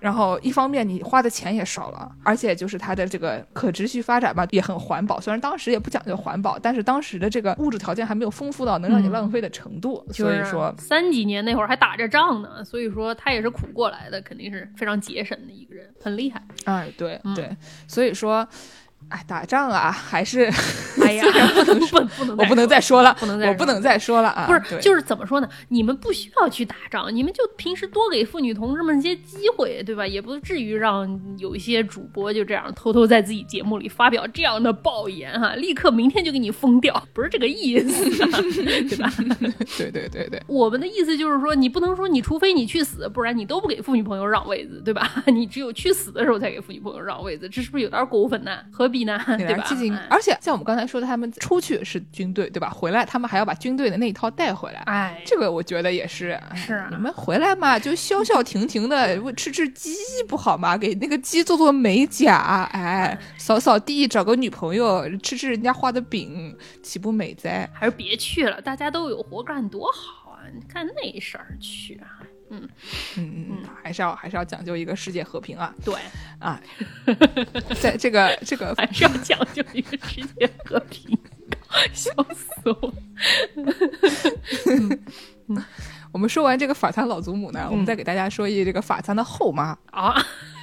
然后一方面你花的钱也少了，而且就是它的这个可持续发展吧，也很环保。虽然当时也不讲究环保，但是当时的这个物质条件还没有丰富到能让你嗯浪费的程度。就是所以说，三几年那会儿还打着仗呢，所以说他也是苦过来的，肯定是非常节省的一个人，很厉害。哎，对嗯对，所以说，哎，打仗啊，还是哎呀，不能不不能，我不能再说了，不能再说我不能再说了啊！不是，就是怎么说呢？你们不需要去打仗，你们就平时多给妇女同志们一些机会，对吧？也不至于让有一些主播就这样偷偷在自己节目里发表这样的爆言哈、立刻明天就给你封掉，不是这个意思、啊，对吧？对对对对。我们的意思就是说，你不能说你除非你去死，不然你都不给妇女朋友让位子，对吧？你只有去死的时候才给妇女朋友让位子，这是不是有点过分呢？何必 对吧？而且像我们刚才说的，他们出去是军队，对吧？回来他们还要把军队的那一套带回来。哎，这个我觉得也是，哎是啊你们回来嘛，就消消停停的 吃吃鸡不好吗？给那个鸡做做美甲，哎，扫扫地，找个女朋友，吃吃人家画的饼，岂不美哉？还是别去了，大家都有活干多好啊！你看那事儿去啊，嗯嗯嗯，还是要还是要讲究一个世界和平啊对，啊，在这个这个还是要讲究一个世界和平。笑死我！我们说完这个法餐老祖母呢，我们再给大家说一这个法餐的后妈。啊，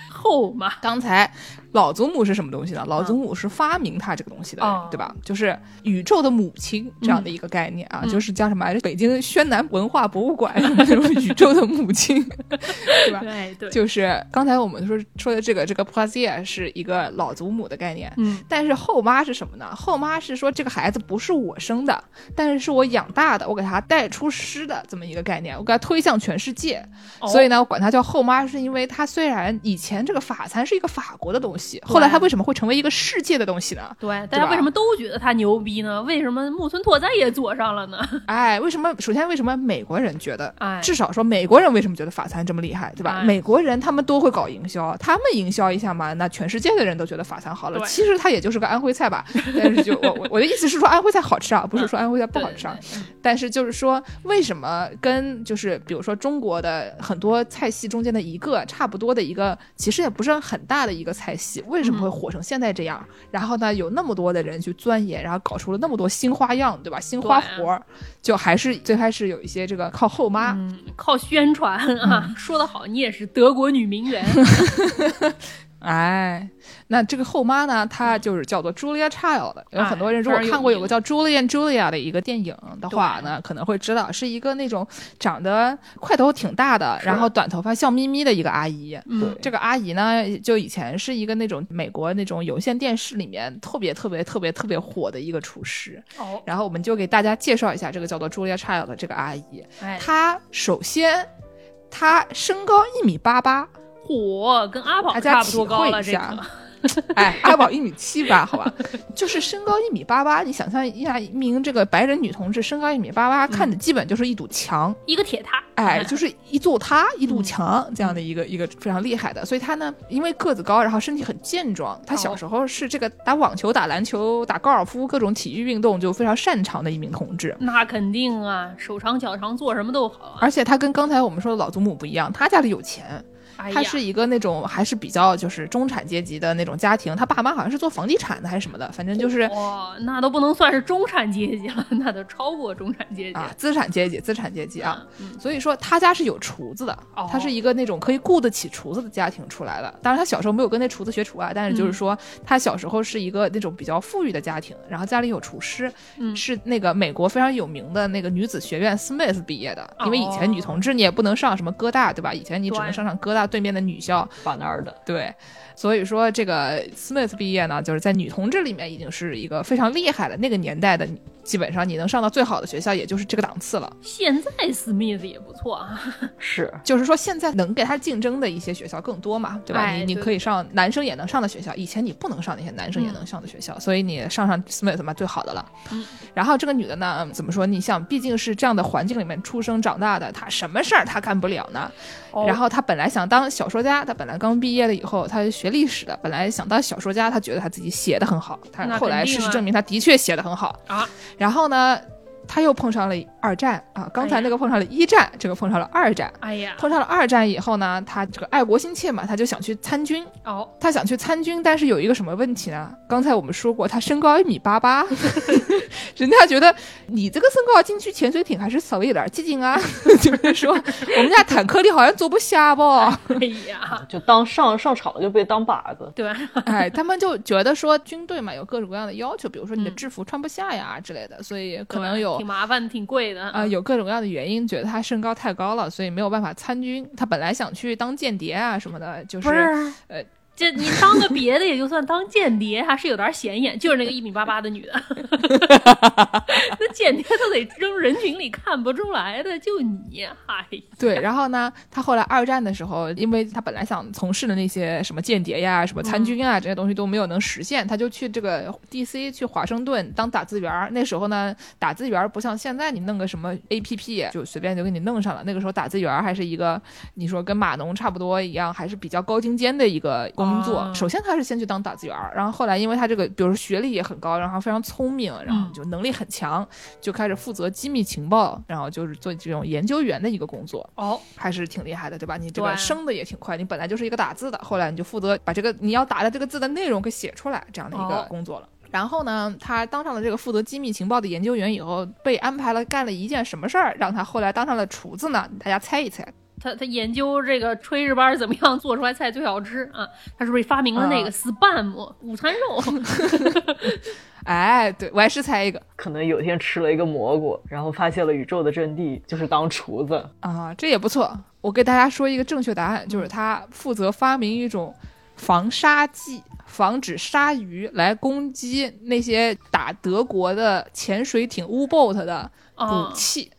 后妈刚才老祖母是什么东西呢？老祖母是发明它这个东西的对吧？就是宇宙的母亲这样的一个概念啊，嗯就是叫什么来着？北京宣南文化博物馆那种 宇宙的母亲，对吧？对对，就是刚才我们说说的这个这个 p l a s i a 是一个老祖母的概念，嗯但是后妈是什么呢？后妈是说这个孩子不是我生的，但是是我养大的，我给他带出师的这么一个概念，我给他推向全世界。哦所以呢，我管它叫后妈，是因为它虽然以前这个法餐是一个法国的东西。西。后来他为什么会成为一个世界的东西呢？对，大家为什么都觉得他牛逼呢？为什么木村拓哉也做上了呢？哎，为什么？首先，为什么美国人觉得？哎，至少说美国人为什么觉得法餐这么厉害，对吧？哎美国人他们都会搞营销，他们营销一下嘛，那全世界的人都觉得法餐好了。其实它也就是个安徽菜吧，但是就我我我的意思是说安徽菜好吃啊，不是说安徽菜不好吃啊。但是就是说，为什么跟就是比如说中国的很多菜系中间的一个差不多的一个，其实也不是很大的一个菜系，为什么会火成现在这样？然后呢，有那么多的人去钻研，然后搞出了那么多新花样，对吧？新花活儿，就还是最开始有一些这个靠后妈。嗯，靠宣传啊，说得好，你也是德国女名媛。哎，那这个后妈呢，她就是叫做 Julia Child，有很多人哎如果看过有个叫 Julia and Julia 的一个电影的话呢，可能会知道是一个那种长得块头挺大的，然后短头发笑眯眯的一个阿姨。嗯，这个阿姨呢，就以前是一个那种美国那种有线电视里面特别特别特别特别火的一个厨师。哦，然后我们就给大家介绍一下这个叫做 Julia Child 的这个阿姨。哎，她首先，她身高一米八八，火跟阿宝差不多高了，这个。哎，阿宝一米七八，好吧，就是身高一米八八。你想象一下，一名这个白人女同志身高一米八八，看着基本就是一堵墙，一个铁塔，哎，就是一座塔，一堵嗯墙这样的一个一个非常厉害的。所以她呢，因为个子高，然后身体很健壮，她小时候是这个打网球、打篮球、打高尔夫各种体育运动就非常擅长的一名同志。那肯定啊，手长脚长，做什么都好啊。而且她跟刚才我们说的老祖母不一样，她家里有钱，哎他是一个那种还是比较就是中产阶级的那种家庭，他爸妈好像是做房地产的还是什么的，反正就是哇，那都不能算是中产阶级了，那都超过中产阶级啊资产阶级，资产阶级啊。嗯，所以说他家是有厨子的哦，他是一个那种可以雇得起厨子的家庭出来的。当然他小时候没有跟那厨子学厨啊，但是就是说他小时候是一个那种比较富裕的家庭，然后家里有厨师，嗯是那个美国非常有名的那个女子学院 Smith 毕业的。因为以前女哦同志你也不能上什么哥大，对吧？以前你只能上上哥大对面的女校。把那儿的，对，所以说这个 Smith 毕业呢，就是在女同志里面已经是一个非常厉害的那个年代的，基本上你能上到最好的学校，也就是这个档次了。现在史密斯也不错啊。是就是说，现在能给他竞争的一些学校更多嘛，对吧？哎你你可以上男生也能上的学校，以前你不能上那些男生也能上的学校，所以你上上 Smith 嘛最好的了。嗯然后这个女的呢，嗯怎么说？你想，毕竟是这样的环境里面出生长大的，她什么事儿她干不了呢？哦然后她本来想当小说家，她本来刚毕业了以后，她学历史的，本来想当小说家，她觉得她自己写的很好，她那后来事实证明她的确写的很好啊。然后呢，他又碰上了二战啊，刚才那个碰上了一战，这个碰上了二战。哎呀，碰上了二战以后呢，他这个爱国心切嘛，他就想去参军。哦，他想去参军，但是有一个什么问题呢？刚才我们说过，他身高一米八八，人家觉得你这个身高进去潜水艇还是稍微有点激进啊，就是说 我们家坦克里好像坐不下不？哎呀，就当上上场了就被当靶子，对，哎，他们就觉得说军队嘛有各种各样的要求，比如说你的嗯制服穿不下呀之类的，所以可能有挺麻烦、挺贵的啊、有各种各样的原因，觉得他身高太高了，所以没有办法参军。他本来想去当间谍啊什么的，就是是呃，这你当个别的也就算，当间谍还是有点显眼。就是那个一米八八的女的，那间谍都得扔人群里看不出来的，就你，嗨，对，然后呢，他后来二战的时候，因为他本来想从事的那些什么间谍呀、什么参军啊、这些东西都没有能实现，他就去这个 D.C. 去华盛顿当打字员儿。那时候呢，打字员不像现在你弄个什么 A.P.P. 就随便就给你弄上了。那个时候打字员还是一个你说跟码农差不多一样，还是比较高精尖的一个工作。啊首先他是先去当打字员，然后后来因为他这个比如说学历也很高，然后非常聪明，然后就能力很强，就开始负责机密情报，然后就是做这种研究员的一个工作。哦，还是挺厉害的，对吧？你这个升的也挺快，你本来就是一个打字的，后来你就负责把这个你要打的这个字的内容给写出来，这样的一个哦工作了。然后呢，他当上了这个负责机密情报的研究员以后，被安排了干了一件什么事儿，让他后来当上了厨子呢？大家猜一猜？他他研究这个炊事班怎么样做出来菜最好吃啊？他是不是发明了那个啊 spam 午餐肉？哎，对我还是猜一个可能有一天吃了一个蘑菇，然后发现了宇宙的真谛，就是当厨子。啊，这也不错。我给大家说一个正确答案，就是他负责发明一种防鲨剂，防止鲨鱼来攻击那些打德国的潜水艇 U-boat 的武哦，器。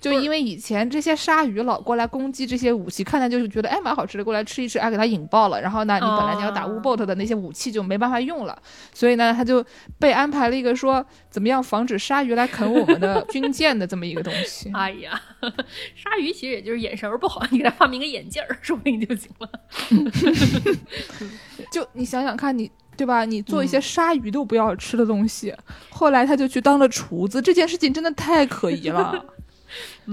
就因为以前这些鲨鱼老过来攻击这些武器，看着就是觉得哎蛮好吃的，过来吃一吃，哎给它引爆了，然后呢，你本来你要打啊 U boat 的那些武器就没办法用了，所以呢，他就被安排了一个说怎么样防止鲨鱼来啃我们的军舰的这么一个东西。哎呀，鲨鱼其实也就是眼神儿不好，你给它发明个眼镜儿，说不定就行了。就你想想看你。对吧？你做一些鲨鱼都不要吃的东西，后来他就去当了厨子，这件事情真的太可疑了。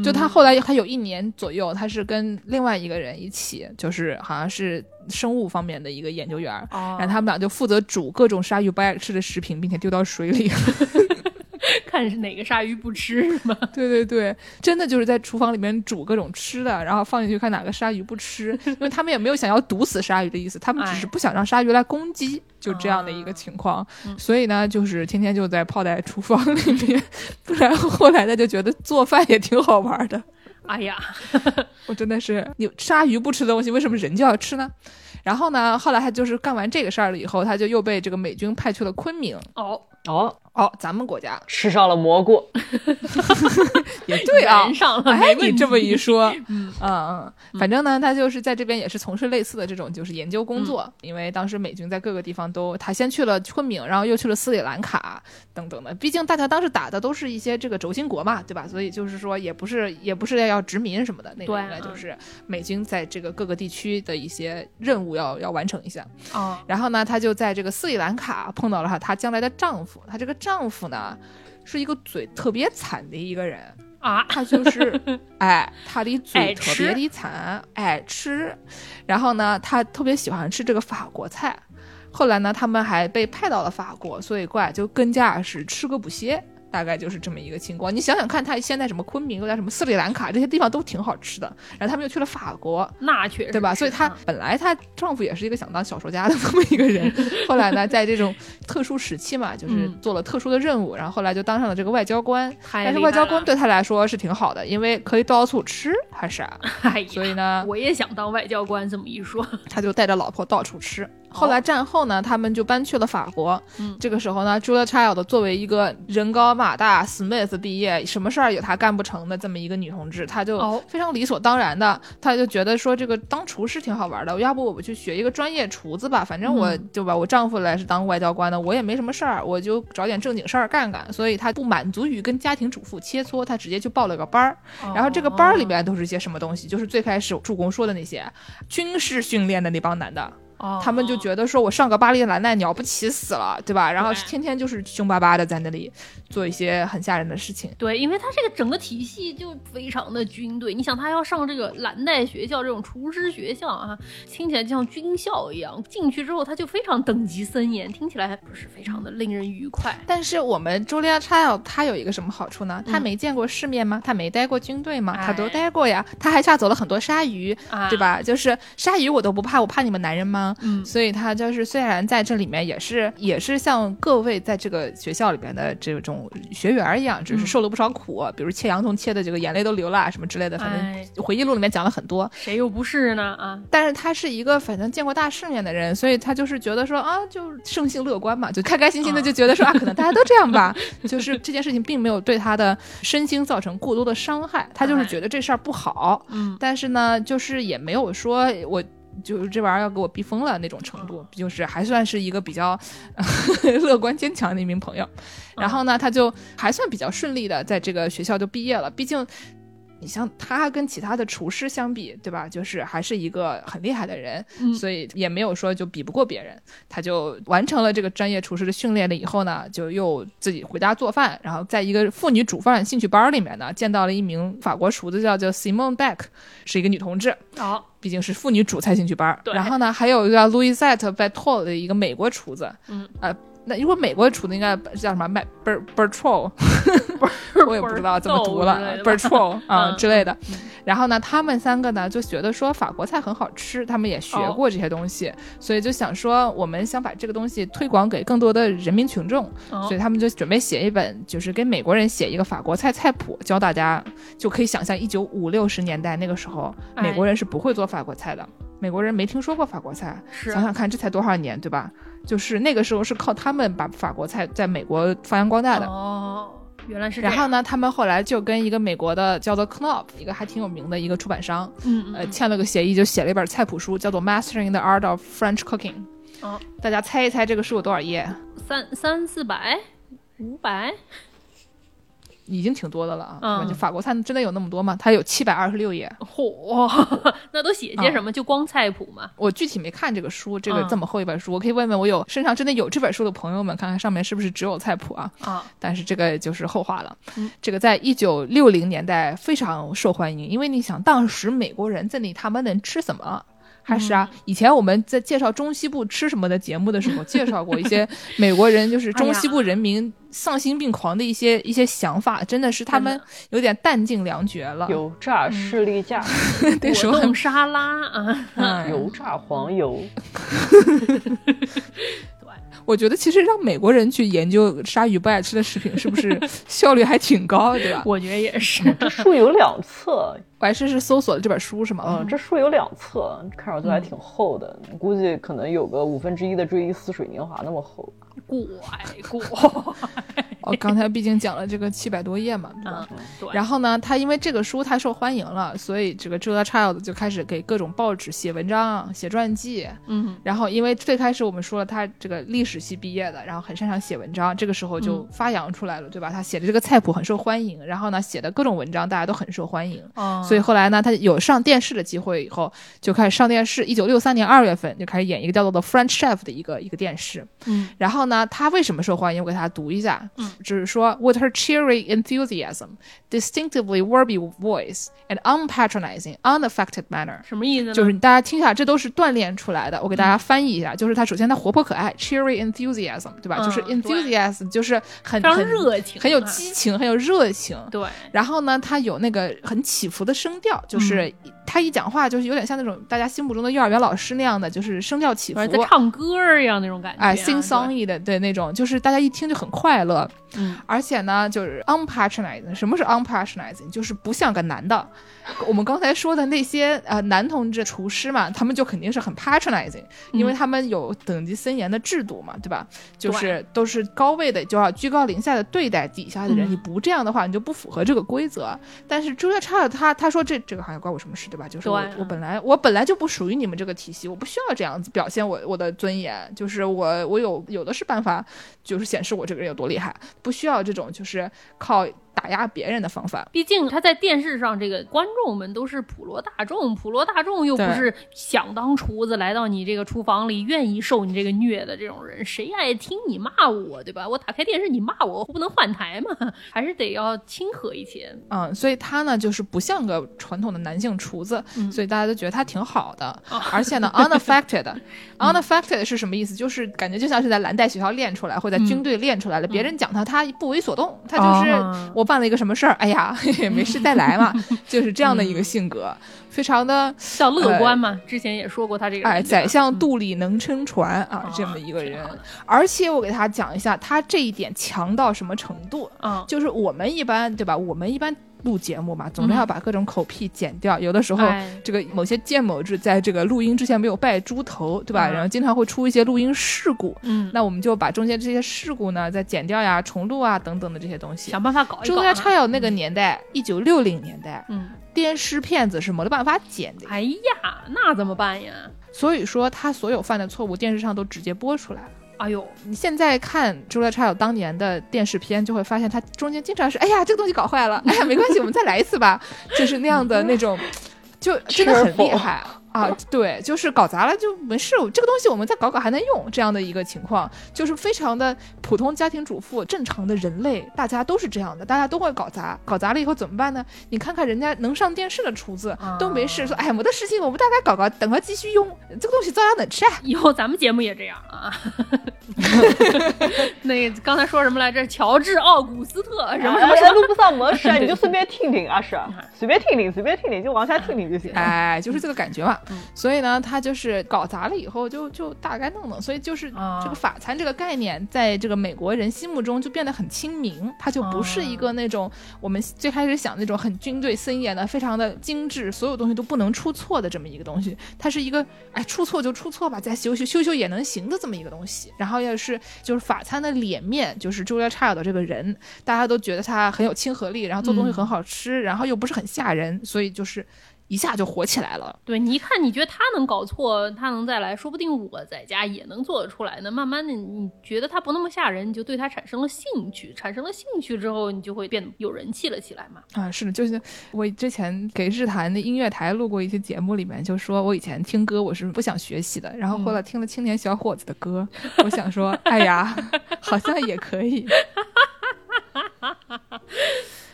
就他后来他有一年左右，他是跟另外一个人一起，就是好像是生物方面的一个研究员，哦然后他们俩就负责煮各种鲨鱼不爱吃的食品，并且丢到水里。看是哪个鲨鱼不吃是吗？对对对，真的就是在厨房里面煮各种吃的，然后放进去看哪个鲨鱼不吃，因为他们也没有想要毒死鲨鱼的意思，他们只是哎不想让鲨鱼来攻击，就这样的一个情况。所以呢，就是天天就在泡在厨房里面，不然后来他就觉得做饭也挺好玩的。哎呀，我真的是，你鲨鱼不吃的东西，为什么人就要吃呢？然后呢，后来他就是干完这个事儿了以后，他就又被这个美军派去了昆明。哦，哦，哦，咱们国家。吃上了蘑菇，也对啊，上了，哎，你这么一说，嗯。嗯嗯，反正呢，他就是在这边也是从事类似的这种就是研究工作，嗯。因为当时美军在各个地方都，他先去了昆明，然后又去了斯里兰卡等等的，毕竟大家当时打的都是一些这个轴心国嘛，对吧？所以就是说也不是也不是要殖民什么的，那个应该就是美军在这个各个地区的一些任务要要完成一下。哦，然后呢，他就在这个斯里兰卡碰到了她她将来的丈夫，她这个丈夫呢是一个嘴特别惨的一个人。啊，他就是，哎，他的嘴特别的惨，爱吃，然后呢，他特别喜欢吃这个法国菜。后来呢，他们还被派到了法国，所以过来就更加是吃个不歇，大概就是这么一个情况。你想想看，他现在什么昆明，又在什么斯里兰卡这些地方都挺好吃的，然后他们又去了法国，那确实对吧？所以她啊本来她丈夫也是一个想当小说家的这么一个人，后来呢，在这种特殊时期嘛，就是嗯做了特殊的任务，然后后来就当上了这个外交官。太但是外交官对他来说是挺好的，因为可以到处吃，还是啊，哎，所以呢，我也想当外交官，这么一说，他就带着老婆到处吃。后来战后呢，他们就搬去了法国。嗯这个时候呢，Julia Child 作为一个人高马大、Smith 毕业，什么事儿有她干不成的这么一个女同志，她就哦非常理所当然的，她就觉得说这个当厨师挺好玩的，要不我去学一个专业厨子吧，反正我、嗯对吧，我丈夫来是当外交官的，我也没什么事儿，我就找点正经事儿干干。所以她不满足于跟家庭主妇切磋，她直接去报了个班儿。然后这个班儿里边都是一些什么东西，就是最开始助攻说的那些军事训练的那帮男的。哦，他们就觉得说我上个巴黎蓝带了不起死了，对吧？然后天天就是凶巴巴的在那里做一些很吓人的事情。对，因为他这个整个体系就非常的军队。你想，他要上这个蓝带学校这种厨师学校啊，听起来就像军校一样。进去之后，他就非常等级森严，听起来还不是非常的令人愉快。但是我们 Julia Child 她有一个什么好处呢？他没见过世面吗？他没待过军队吗？他都哎待过呀。他还吓走了很多鲨鱼，啊，对？吧？就是鲨鱼我都不怕，我怕你们男人吗？嗯所以他就是虽然在这里面也是也是像各位在这个学校里边的这种学员儿一样，只是嗯受了不少苦，比如切洋葱切的这个眼泪都流了啊什么之类的，反哎正回忆录里面讲了很多。谁又不是呢？啊，但是他是一个反正见过大世面的人，所以他就是觉得说啊，就生性乐观嘛，就开开心心的就觉得说啊，可能大家都这样吧。就是这件事情并没有对他的身心造成过多的伤害，他就是觉得这事儿不好，嗯，但是呢，就是也没有说我。就是这玩意儿要给我逼疯了那种程度，就是还算是一个比较 乐观坚强的一名朋友。然后呢，他就还算比较顺利的在这个学校就毕业了。毕竟，你像他跟其他的厨师相比，对吧？就是还是一个很厉害的人，嗯所以也没有说就比不过别人。他就完成了这个专业厨师的训练了以后呢，就又自己回家做饭，然后在一个妇女煮饭兴趣班里面呢，见到了一名法国厨子，叫做 Simone Beck，是一个女同志。好，毕竟是妇女主菜兴趣班，对然后呢，还有一个叫 Louisette Bertol 的一个美国厨子，嗯，呃，那如果美国出的应该叫什么 Ber Ber Bertrol，我也不知道怎么读了 Bertrol 啊、嗯之类的。然后呢，他们三个呢就觉得说法国菜很好吃，他们也学哦过这些东西，所以就想说我们想把这个东西推广给更多的人民群众，哦所以他们就准备写一本，就是给美国人写一个法国菜菜谱，教大家就可以想象一九五六十年代那个时候，哎美国人是不会做法国菜的，美国人没听说过法国菜，是想想看，这才多少年，对吧？就是那个时候是靠他们把法国菜在美国发扬光大的。哦，原来是这样。然后呢，他们后来就跟一个美国的叫做 Knopf，一个还挺有名的一个出版商，嗯，嗯呃，嗯签了个协议，就写了一本菜谱书，叫做《Mastering the Art of French Cooking》。哦，大家猜一猜这个书有多少页？三三四百，五百，已经挺多的了啊！就法国菜真的有那么多吗？它有七百二十六页。嚯，那都写些什么？就光菜谱嘛。我具体没看这个书，这个嗯这么厚一本书，我可以问问我有身上真的有这本书的朋友们，看看上面是不是只有菜谱啊？啊，但是这个就是后话了。嗯这个在一九六零年代非常受欢迎，因为你想当时美国人在那里他们能吃什么？还是嗯啊，以前我们在介绍中西部吃什么的节目的时候，介绍过一些 美国人就是中西部人民丧心病狂的一些一些想法，真的是他们有点弹尽粮绝了。油炸士力架，那时候果冻沙拉啊，嗯油炸黄油，我觉得其实让美国人去研究鲨鱼不爱吃的食品，是不是效率还挺高，对吧？我觉得也是。这书有两册，我还是是搜索了这本书是吗？嗯，这书有两册，看上去还挺厚的，估计可能有个五分之一的《追忆似水年华》那么厚。怪怪，哦，刚才毕竟讲了这个七百多页嘛，对吧？嗯，对。然后呢，他因为这个书太受欢迎了，所以这个 Julia Child 就开始给各种报纸写文章、写传记。嗯然后，因为最开始我们说了，他这个历史系毕业的，然后很擅长写文章，这个时候就嗯发扬出来了，对吧？他写的这个菜谱很受欢迎，然后呢，写的各种文章大家都很受欢迎。哦，所以后来呢，他有上电视的机会以后，就开始上电视。一九六三年二月份就开始演一个叫做《The French Chef》的一个一个电视。嗯然后呢，他为什么受欢迎？我给大家读一下，嗯就是说，with her cheery enthusiasm, distinctively verby voice, and unpatronizing, unaffected manner。什么意思呢？就是大家听一下，这都是锻炼出来的。我给大家翻译一下，就是他首先他活泼可爱，cheery enthusiasm，对吧？嗯就是 enthusiasm，就是很很热情，很有啊激情，很有热情。对，然后呢，他有那个很起伏的声调，就是他一讲话就是有点像那种大家心目中的幼儿园老师那样的，就是声调起伏唱歌儿一样那种感觉啊，哎，sing songy 的对那种，就是大家一听就很快乐。嗯而且呢，就是 unpatronizing。什么是 unpatronizing？就是不像个男的。我们刚才说的那些呃男同志厨师嘛，他们就肯定是很 patronizing，因为他们有等级森严的制度嘛，对吧？就是都是高位的，就要居高临下的对待底下的人。嗯你不这样的话，你就不符合这个规则。但是 Julia Child 他他说这这个行业关我什么事，对吧？就是我对我本来我本来就不属于你们这个体系，我不需要这样子表现我我的尊严，就是我我有有的是办法，就是显示我这个人有多厉害，不需要这种就是靠打压别人的方法。毕竟他在电视上，这个观众们都是普罗大众，普罗大众又不是想当厨子来到你这个厨房里，愿意受你这个虐的这种人，谁爱听你骂我，对吧？我打开电视你骂我，我不能换台嘛，还是得要亲和一些。嗯，所以他呢就是不像个传统的男性厨子，嗯所以大家都觉得他挺好的，哦而且呢 unaffected，unaffected 是什么意思？就是感觉就像是在蓝带学校练出来，或者在军队练出来的，别人讲他他不为所动，他就是哦我办了一个什么事儿，哎呀，没事再来嘛，就是这样的一个性格，非常的叫乐观嘛，之前也说过他这个人哎，宰相肚里能撑船啊，这么一个人。而且我给他讲一下，他这一点强到什么程度？嗯，就是我们一般对吧？我们一般录节目嘛，总是嗯要把各种口癖剪掉。有的时候，哎这个某些建某志在这个录音之前没有拜猪头，对吧？嗯然后经常会出一些录音事故。嗯，那我们就把中间这些事故呢再剪掉呀、重录啊等等的这些东西。想办法搞一周家搞啊。差友那个年代，一九六零年代，嗯，电视片子是没得办法剪的，哎呀，那怎么办呀？所以说他所有犯的错误，电视上都直接播出来了。哎呦，你现在看 Julia Child 当年的电视片，就会发现他中间经常是，哎呀，这个东西搞坏了，哎呀，没关系，我们再来一次吧，就是那样的那种，就真的很厉害。啊。对，就是搞砸了就没事，这个东西我们再搞搞还能用，这样的一个情况，就是非常的普通家庭主妇，正常的人类，大家都是这样的，大家都会搞砸，搞砸了以后怎么办呢？你看看人家能上电视的厨子都没事，说，哎，我的事情，我们大概搞搞，等会继续用，这个东西照样能吃啊。以后咱们节目也这样啊。那刚才说什么来着？乔治·奥古斯特什么什么什么？哎录不上没事，你就 随便听听，啊是随便听听，随便听听，就往下听听就行。哎，就是这个感觉嘛。嗯所以呢，他就是搞砸了以后就，就大概弄弄。所以就是啊这个法餐这个概念，在这个美国人心目中就变得很亲民，它就不是一个那种我们最开始想那种很军队森严的、非常的精致，所有东西都不能出错的这么一个东西。它是一个哎，出错就出错吧，再修修修修也能行的这么一个东西。然后要是，就是法餐的脸面，就是 Julia Child 这个人，大家都觉得他很有亲和力，然后做东西很好吃，然后又不是很吓人，所以就是一下就火起来了。对你一看，你觉得他能搞错，他能再来，说不定我在家也能做得出来呢。慢慢的，你觉得他不那么吓人，你就对他产生了兴趣，产生了兴趣之后，你就会变得有人气了起来嘛。啊，是的，就是我之前给日坛的音乐台录过一期节目，里面就说我以前听歌我是不想学习的，然后后来听了青年小伙子的歌，我想说，哎呀，好像也可以。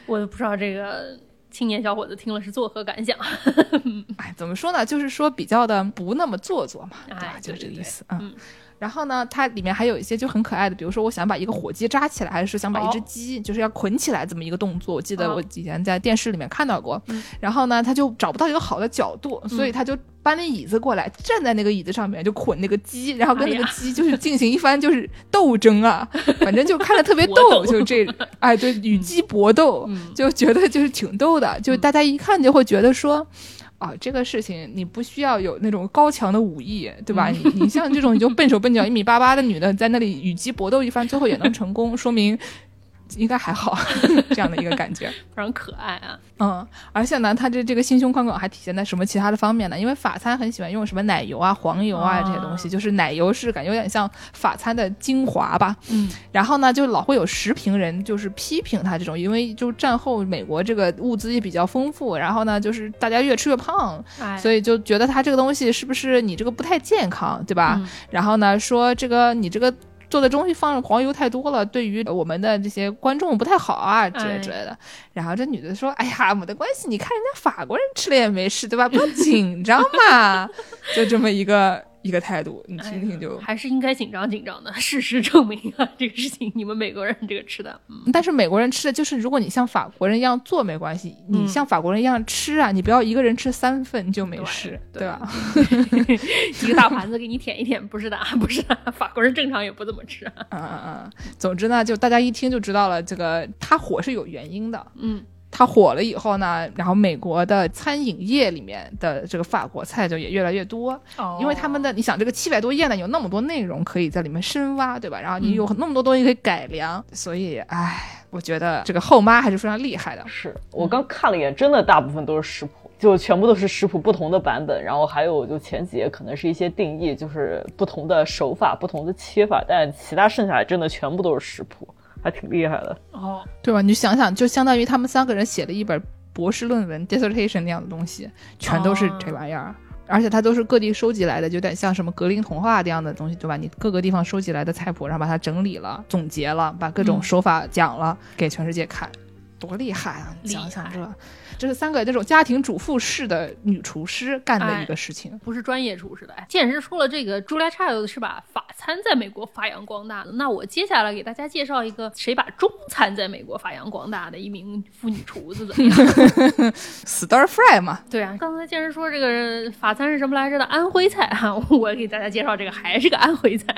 我都不知道这个青年小伙子听了是作何感想。哎，怎么说呢？就是说比较的不那么做作嘛，对吧？哎就是这个意思。嗯嗯。然后呢，它里面还有一些就很可爱的，比如说我想把一个火鸡扎起来，还是想把一只哦鸡就是要捆起来这么一个动作，我记得哦我以前在电视里面看到过。嗯。然后呢，他就找不到一个好的角度，所以他就搬了椅子过来，站在那个椅子上面就捆那个鸡，然后跟那个鸡就是进行一番就是斗争啊，反正就看着特别逗，就这 哎对，与鸡搏斗，嗯。就觉得就是挺逗的，就大家一看就会觉得说。啊，这个事情你不需要有那种高强的武艺，对吧？你你像这种你就笨手笨脚、一米八八的女的，在那里与鸡搏斗一番，最后也能成功，说明应该还好，这样的一个感觉。非常可爱啊。嗯，而且呢，它这这个心胸宽广还体现在什么其他的方面呢？因为法餐很喜欢用什么奶油啊、黄油啊啊这些东西，就是奶油是感觉有点像法餐的精华吧。嗯，然后呢，就老会有时评人就是批评他这种，因为就战后美国这个物资也比较丰富，然后呢，就是大家越吃越胖，哎，所以就觉得它这个东西是不是你这个不太健康，对吧？嗯然后呢，说这个你这个做的东西放黄油太多了，对于我们的这些观众不太好啊，之类哎之类的。然后这女的说：“哎呀，没得关系，你看人家法国人吃了也没事，对吧？不要紧张嘛。” 就这么一个一个态度，你听听就。还是应该紧张紧张的。事实证明啊，这个事情你们美国人这个吃的，嗯，但是美国人吃的就是，如果你像法国人一样做没关系，你嗯像法国人一样吃啊，你不要一个人吃三份就没对事，对吧？一个大盘子给你舔一舔，不是的，不是的，法国人正常也不怎么吃。嗯嗯嗯。总之呢，就大家一听就知道了，这个它火是有原因的。嗯，它火了以后呢，然后美国的餐饮业里面的这个法国菜就也越来越多，哦。因为他们的你想这个七百多页呢，有那么多内容可以在里面深挖，对吧？然后你嗯。有那么多东西可以改良，所以唉，我觉得这个后妈还是非常厉害的。是。我刚看了一眼，真的大部分都是食谱，就全部都是食谱不同的版本，然后还有就前几页可能是一些定义，就是不同的手法、不同的切法，但其他剩下来真的全部都是食谱，还挺厉害的。哦，对吧？你就想想，就相当于他们三个人写了一本博士论文 dissertation 那样的东西，全都是这玩意儿。而且它都是各地收集来的，就有点像什么格林童话这样的东西，对吧？你各个地方收集来的菜谱，然后把它整理了、总结了，把各种嗯手法讲了，给全世界看，多厉害啊！你想想这，这是三个那种家庭主妇式的女厨师干的哎一个事情。不是专业厨师的。哎，既然是说了这个 Julia Child 是把法餐在美国发扬光大的，那我接下来给大家介绍一个谁把中餐在美国发扬光大的一名妇女厨子，怎么样？Stir fry 嘛，对啊，刚才既然说这个法餐是什么来着的安徽菜哈、我给大家介绍这个还是个安徽菜。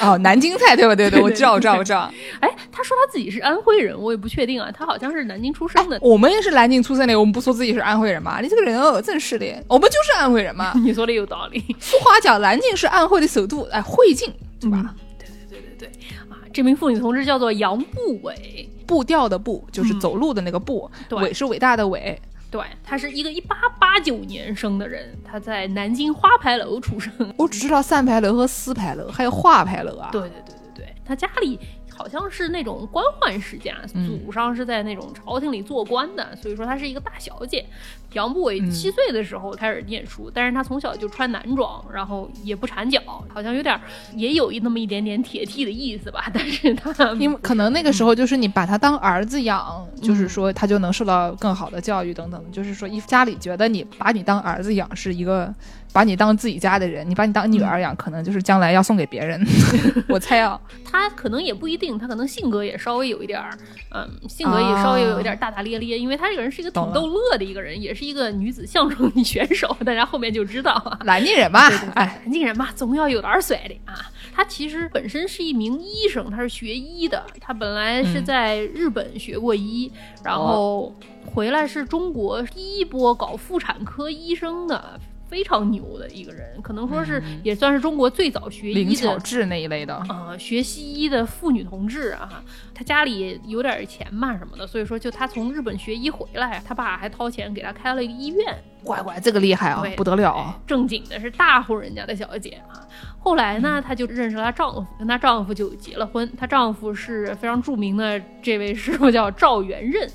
哦，南京菜对吧？对对，我知道，我知道，我知道。哎，他说他自己是安徽人，我也不确定啊，他好像是南京出生的。我们也是南京出生的，我们不说自己是安徽人嘛？你这个人哦，真是的，我们就是安徽人嘛。你说的有道理，俗话讲，南京是安徽的首都，哎，会晋，对吧？对对对对对啊！这名妇女同志叫做杨步伟，步调的步就是走路的那个步，对伟是伟大的伟。对，他是一个一八八九年生的人，他在南京花牌楼出生。我只知道三牌楼和四牌楼，还有画牌楼啊。对对对对对，她家里好像是那种官宦世家，嗯祖上是在那种朝廷里做官的，所以说她是一个大小姐。杨步伟嗯七岁的时候开始念书，但是她从小就穿男装，然后也不缠脚，好像有点儿也有一那么一点点铁 T 的意思吧，但是她因为可能那个时候就是你把他当儿子养，嗯就是说他就能受到更好的教育等等。就是说，一家里觉得你把你当儿子养是一个，把你当自己家的人，你把你当女儿养，可能就是将来要送给别人。我猜啊，他可能也不一定，他可能性格也稍微有一点儿，嗯，性格也稍微有一点儿大大咧咧，因为他这个人是一个挺懂逗乐的一个人，也是一个女子相声选手，大家后面就知道啊。南京人嘛哎，南京人嘛，总要有点儿甩的啊。他其实本身是一名医生，他是学医的。他本来是嗯在日本学过医，然后回来是中国第一波搞妇产科医生的。非常牛的一个人，可能说是也算是中国最早学医灵巧的。智那一类的，呃，学西医的妇女同志啊，她家里有点钱嘛什么的，所以说就她从日本学医回来，她爸还掏钱给她开了一个医院，乖乖，这个厉害啊，不得了啊！正经的是大户人家的小姐啊。后来呢，她就认识了她丈夫，跟她丈夫就结了婚。她丈夫是非常著名的这位师傅，叫赵元任，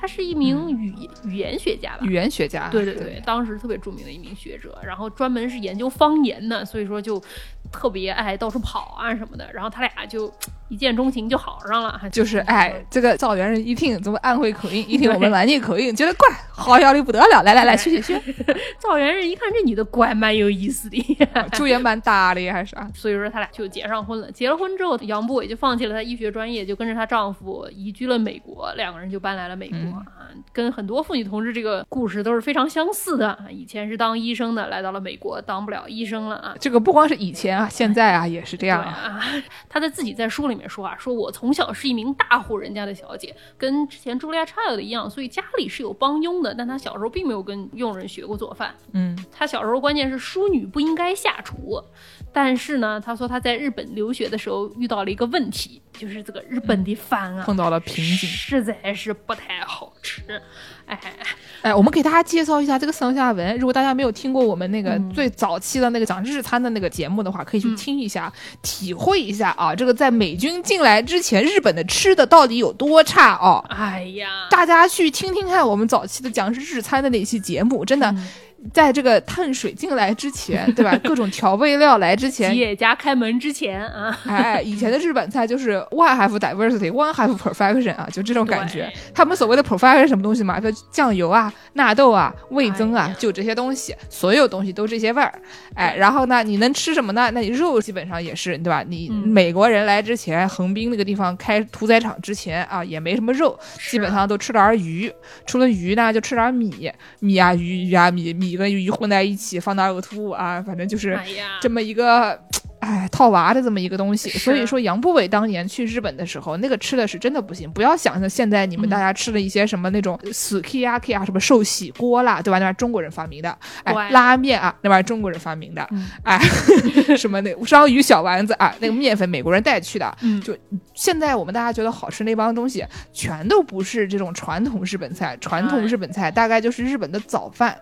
他是一名语、语言学家吧语。言学家，对对对，当时特别著名的一名学者，然后专门是研究方言的，所以说就特别爱到处跑啊什么的。然后他俩就一见钟情就好上了，就是哎，这个赵元任一听怎么安徽口音，一听我们南京口音，觉得怪好笑的不得了，来来来，去去去，赵元任一看这女的怪，蛮有意思的，就也蛮搭的，还是啊，所以说他俩就结上婚了。结了婚之后，杨步伟就放弃了她医学专业，就跟着她丈夫移居了美国，两个人就搬来了美国、啊。跟很多妇女同志这个故事都是非常相似的。啊以前是当医生的，来到了美国当不了医生了啊。这个不光是以前啊，现在啊也是这样啊。啊，她在自己在书里面说啊，说我从小是一名大户人家的小姐，跟之前茱莉亚·查尔的一样，所以家里是有帮佣的，但她小时候并没有跟佣人学过做饭。嗯，她小时候关键是淑女不应该下厨，但是呢，他说他在日本留学的时候遇到了一个问题，就是这个日本的饭啊，碰到了瓶颈。实在是不太好吃。哎，哎，我们给大家介绍一下这个上下文。如果大家没有听过我们那个嗯最早期的那个讲日餐的那个节目的话，可以去听一下，体会一下啊，这个在美军进来之前，日本的吃的到底有多差哦！哎呀，大家去听听看我们早期的讲日餐的那期节目，真的，在这个碳水进来之前，对吧？各种调味料来之前企，业家开门之前啊，哎，以前的日本菜就是 one half diversity, one half perfection 啊，就这种感觉。他们所谓的 perfection 什么东西嘛？就酱油啊、纳豆啊、味增啊哎，就这些东西，所有东西都这些味儿。哎，然后呢，你能吃什么呢？那你肉基本上也是，对吧？你嗯美国人来之前，横滨那个地方开屠宰场之前啊，也没什么肉，基本上都吃点儿鱼，除了鱼呢，就吃点米，米啊鱼，鱼啊米，米跟鱼混在一起放到呕吐物啊，反正就是这么一个。哎，套娃的这么一个东西，所以说杨步伟当年去日本的时候，那个吃的是真的不行。不要想着现在你们嗯大家吃的一些什么那种死 K 啊 K 啊，什么寿喜锅啦，对吧？那玩意儿中国人发明的，哎，拉面啊，那玩意儿中国人发明的，嗯 哎，什么那章鱼小丸子啊，那个面粉美国人带去的，嗯就现在我们大家觉得好吃那帮东西，全都不是这种传统日本菜。传统日本菜大概就是日本的早饭，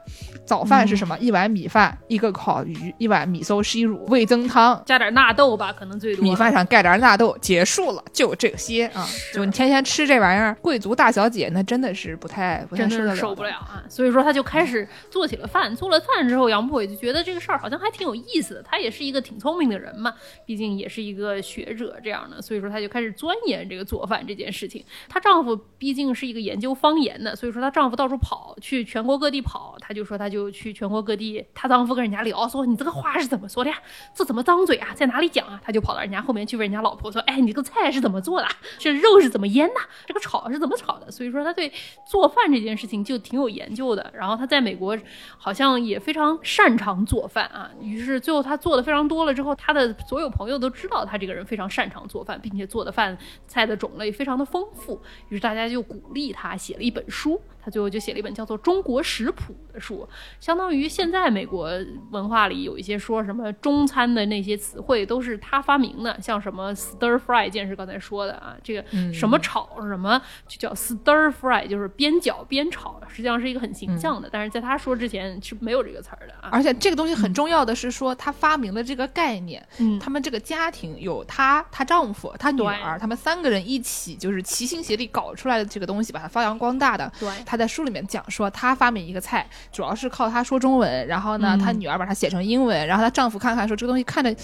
早饭是什么？一碗米饭，一个烤鱼，一碗米寿西乳，味增汤。加点纳豆吧，可能最多米饭上盖点纳豆，结束了，就这些啊！就你天天吃这玩意儿，贵族大小姐那真的是不太不太真的受不了。啊！所以说他就开始做起了饭，做了饭之后，杨步伟就觉得这个事儿好像还挺有意思的。他也是一个挺聪明的人嘛，毕竟也是一个学者这样的，所以说他就开始钻研这个做饭这件事情。她丈夫毕竟是一个研究方言的，所以说她丈夫到处跑，去全国各地跑，她就说她就去全国各地，她丈夫跟人家聊说你这个话是怎么说的呀？这怎么张嘴啊？在哪里讲啊？他就跑到人家后面去问人家老婆说，哎，你这个菜是怎么做的？这肉是怎么腌的？这个炒是怎么炒的？所以说他对做饭这件事情就挺有研究的。然后他在美国好像也非常擅长做饭啊。于是最后他做的非常多了之后，他的所有朋友都知道他这个人非常擅长做饭，并且做的饭菜的种类非常的丰富。于是大家就鼓励他写了一本书。她最后就写了一本叫做《中国食谱》的书，相当于现在美国文化里有一些说什么中餐的那些词汇都是他发明的，像什么 stir fry，剑是刚才说的啊，这个什么炒什么就叫 stir fry，就是边搅边炒，实际上是一个很形象的，但是在他说之前是没有这个词儿的啊。而且这个东西很重要的是说，他发明了这个概念，嗯他们这个家庭有他、她丈夫、她女儿，他们三个人一起就是齐心协力搞出来的这个东西，把它发扬光大的。对她在书里面讲说，他发明一个菜，主要是靠她说中文，然后呢，嗯她女儿把它写成英文，然后她丈夫看看说这个东西看着。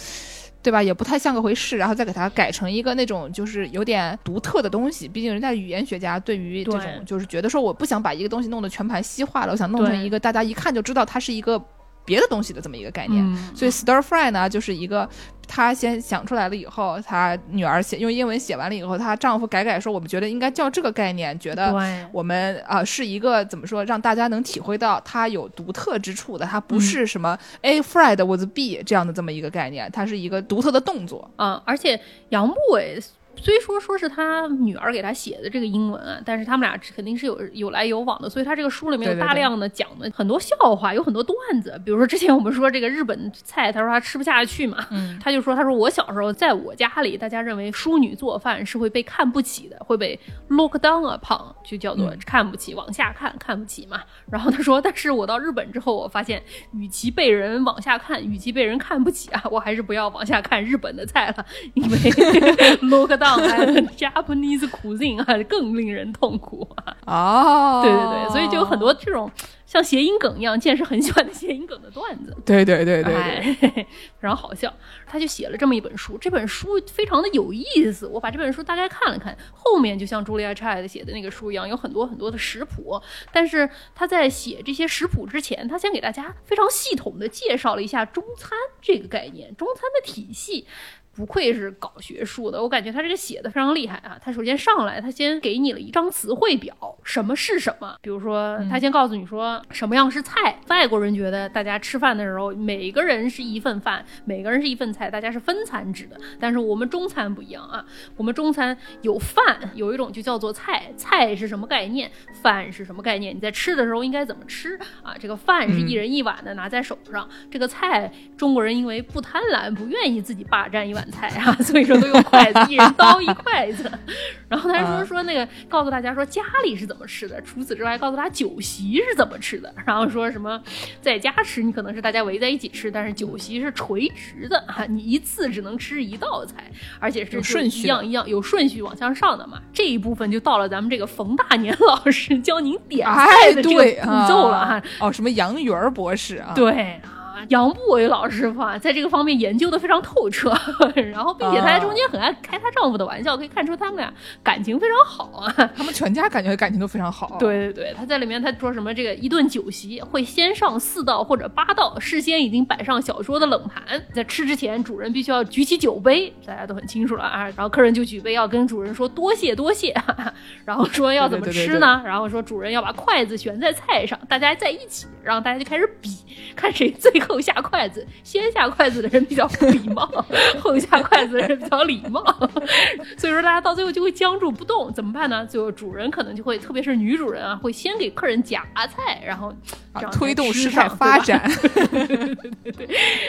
对吧？也不太像个回事，然后再给它改成一个那种就是有点独特的东西。毕竟人家语言学家对于这种就是觉得说，我不想把一个东西弄得全盘西化了，我想弄成一个大家一看就知道它是一个别的东西的这么一个概念。嗯所以 stir fry 呢，就是一个她先想出来了以后，她女儿写用英文写完了以后，她丈夫改改说，我们觉得应该叫这个概念，觉得我们啊、呃是一个怎么说，让大家能体会到它有独特之处的，它不是什么 A fried with B 这样的这么一个概念，它是一个独特的动作。嗯，而且杨步伟虽说说是他女儿给他写的这个英文啊，但是他们俩肯定是有有来有往的，所以他这个书里面有大量的讲的很多笑话，有很多段子。比如说之前我们说这个日本菜，他说他吃不下去嘛，嗯他就说他说我小时候在我家里，大家认为淑女做饭是会被看不起的，会被 look down upon，就叫做嗯看不起，往下看，看不起嘛。然后他说，但是我到日本之后，我发现与其被人往下看，与其被人看不起啊，我还是不要往下看日本的菜了，因为 look down Japanese cuisine 啊，更令人痛苦啊。哦，对对对，所以就有很多这种像谐音梗一样，健是很喜欢的谐音梗的段子。对对对对对，哎，非常好笑。他就写了这么一本书，这本书非常的有意思。我把这本书大概看了看，后面就像 Julia Child 写的那个书一样，有很多很多的食谱。但是他在写这些食谱之前，他先给大家非常系统的介绍了一下中餐这个概念，中餐的体系。不愧是搞学术的，我感觉他这个写的非常厉害啊！他首先上来，他先给你了一张词汇表，什么是什么。比如说，他先告诉你说什么样是菜。外国人觉得大家吃饭的时候，每个人是一份饭，每个人是一份菜，大家是分餐制的。但是我们中餐不一样啊，我们中餐有饭，有一种就叫做菜。菜是什么概念？饭是什么概念？你在吃的时候应该怎么吃啊？这个饭是一人一碗的拿在手上，这个菜中国人因为不贪婪，不愿意自己霸占一碗。菜啊，所以说都用筷子，一人 刀一筷子。然后他说说那个告诉大家说家里是怎么吃的，除此之外告诉他酒席是怎么吃的。然后说什么在家吃你可能是大家围在一起吃，但是酒席是垂直的啊，你一次只能吃一道菜，而且是顺序一样一样有顺序往向上的嘛。这一部分就到了咱们这个冯大年 老师教您点菜哎，的这个对步骤了啊哈。哦，什么杨元儿博士啊？对。杨步伟老师傅啊，在这个方面研究的非常透彻，然后并且他在中间很爱开她丈夫的玩笑，可以看出他们俩感情非常好啊。他们全家感觉感情都非常好。对对对，他在里面他说什么？这个一顿酒席会先上四道或者八道，事先已经摆上小桌的冷盘，在吃之前，主人必须要举起酒杯，大家都很清楚了啊。然后客人就举杯要跟主人说多谢多谢，哈 哈然后说要怎么吃呢？然后说主人要把筷子悬在菜上，大家在一起，然后大家就开始比，看谁最后下筷子。先下筷子的人比较不礼貌，后下筷子的人比较礼貌，所以说大家到最后就会僵住不动，怎么办呢？最后主人可能就会，特别是女主人啊，会先给客人夹菜，然后这样、啊、推动事态发展。对对对对，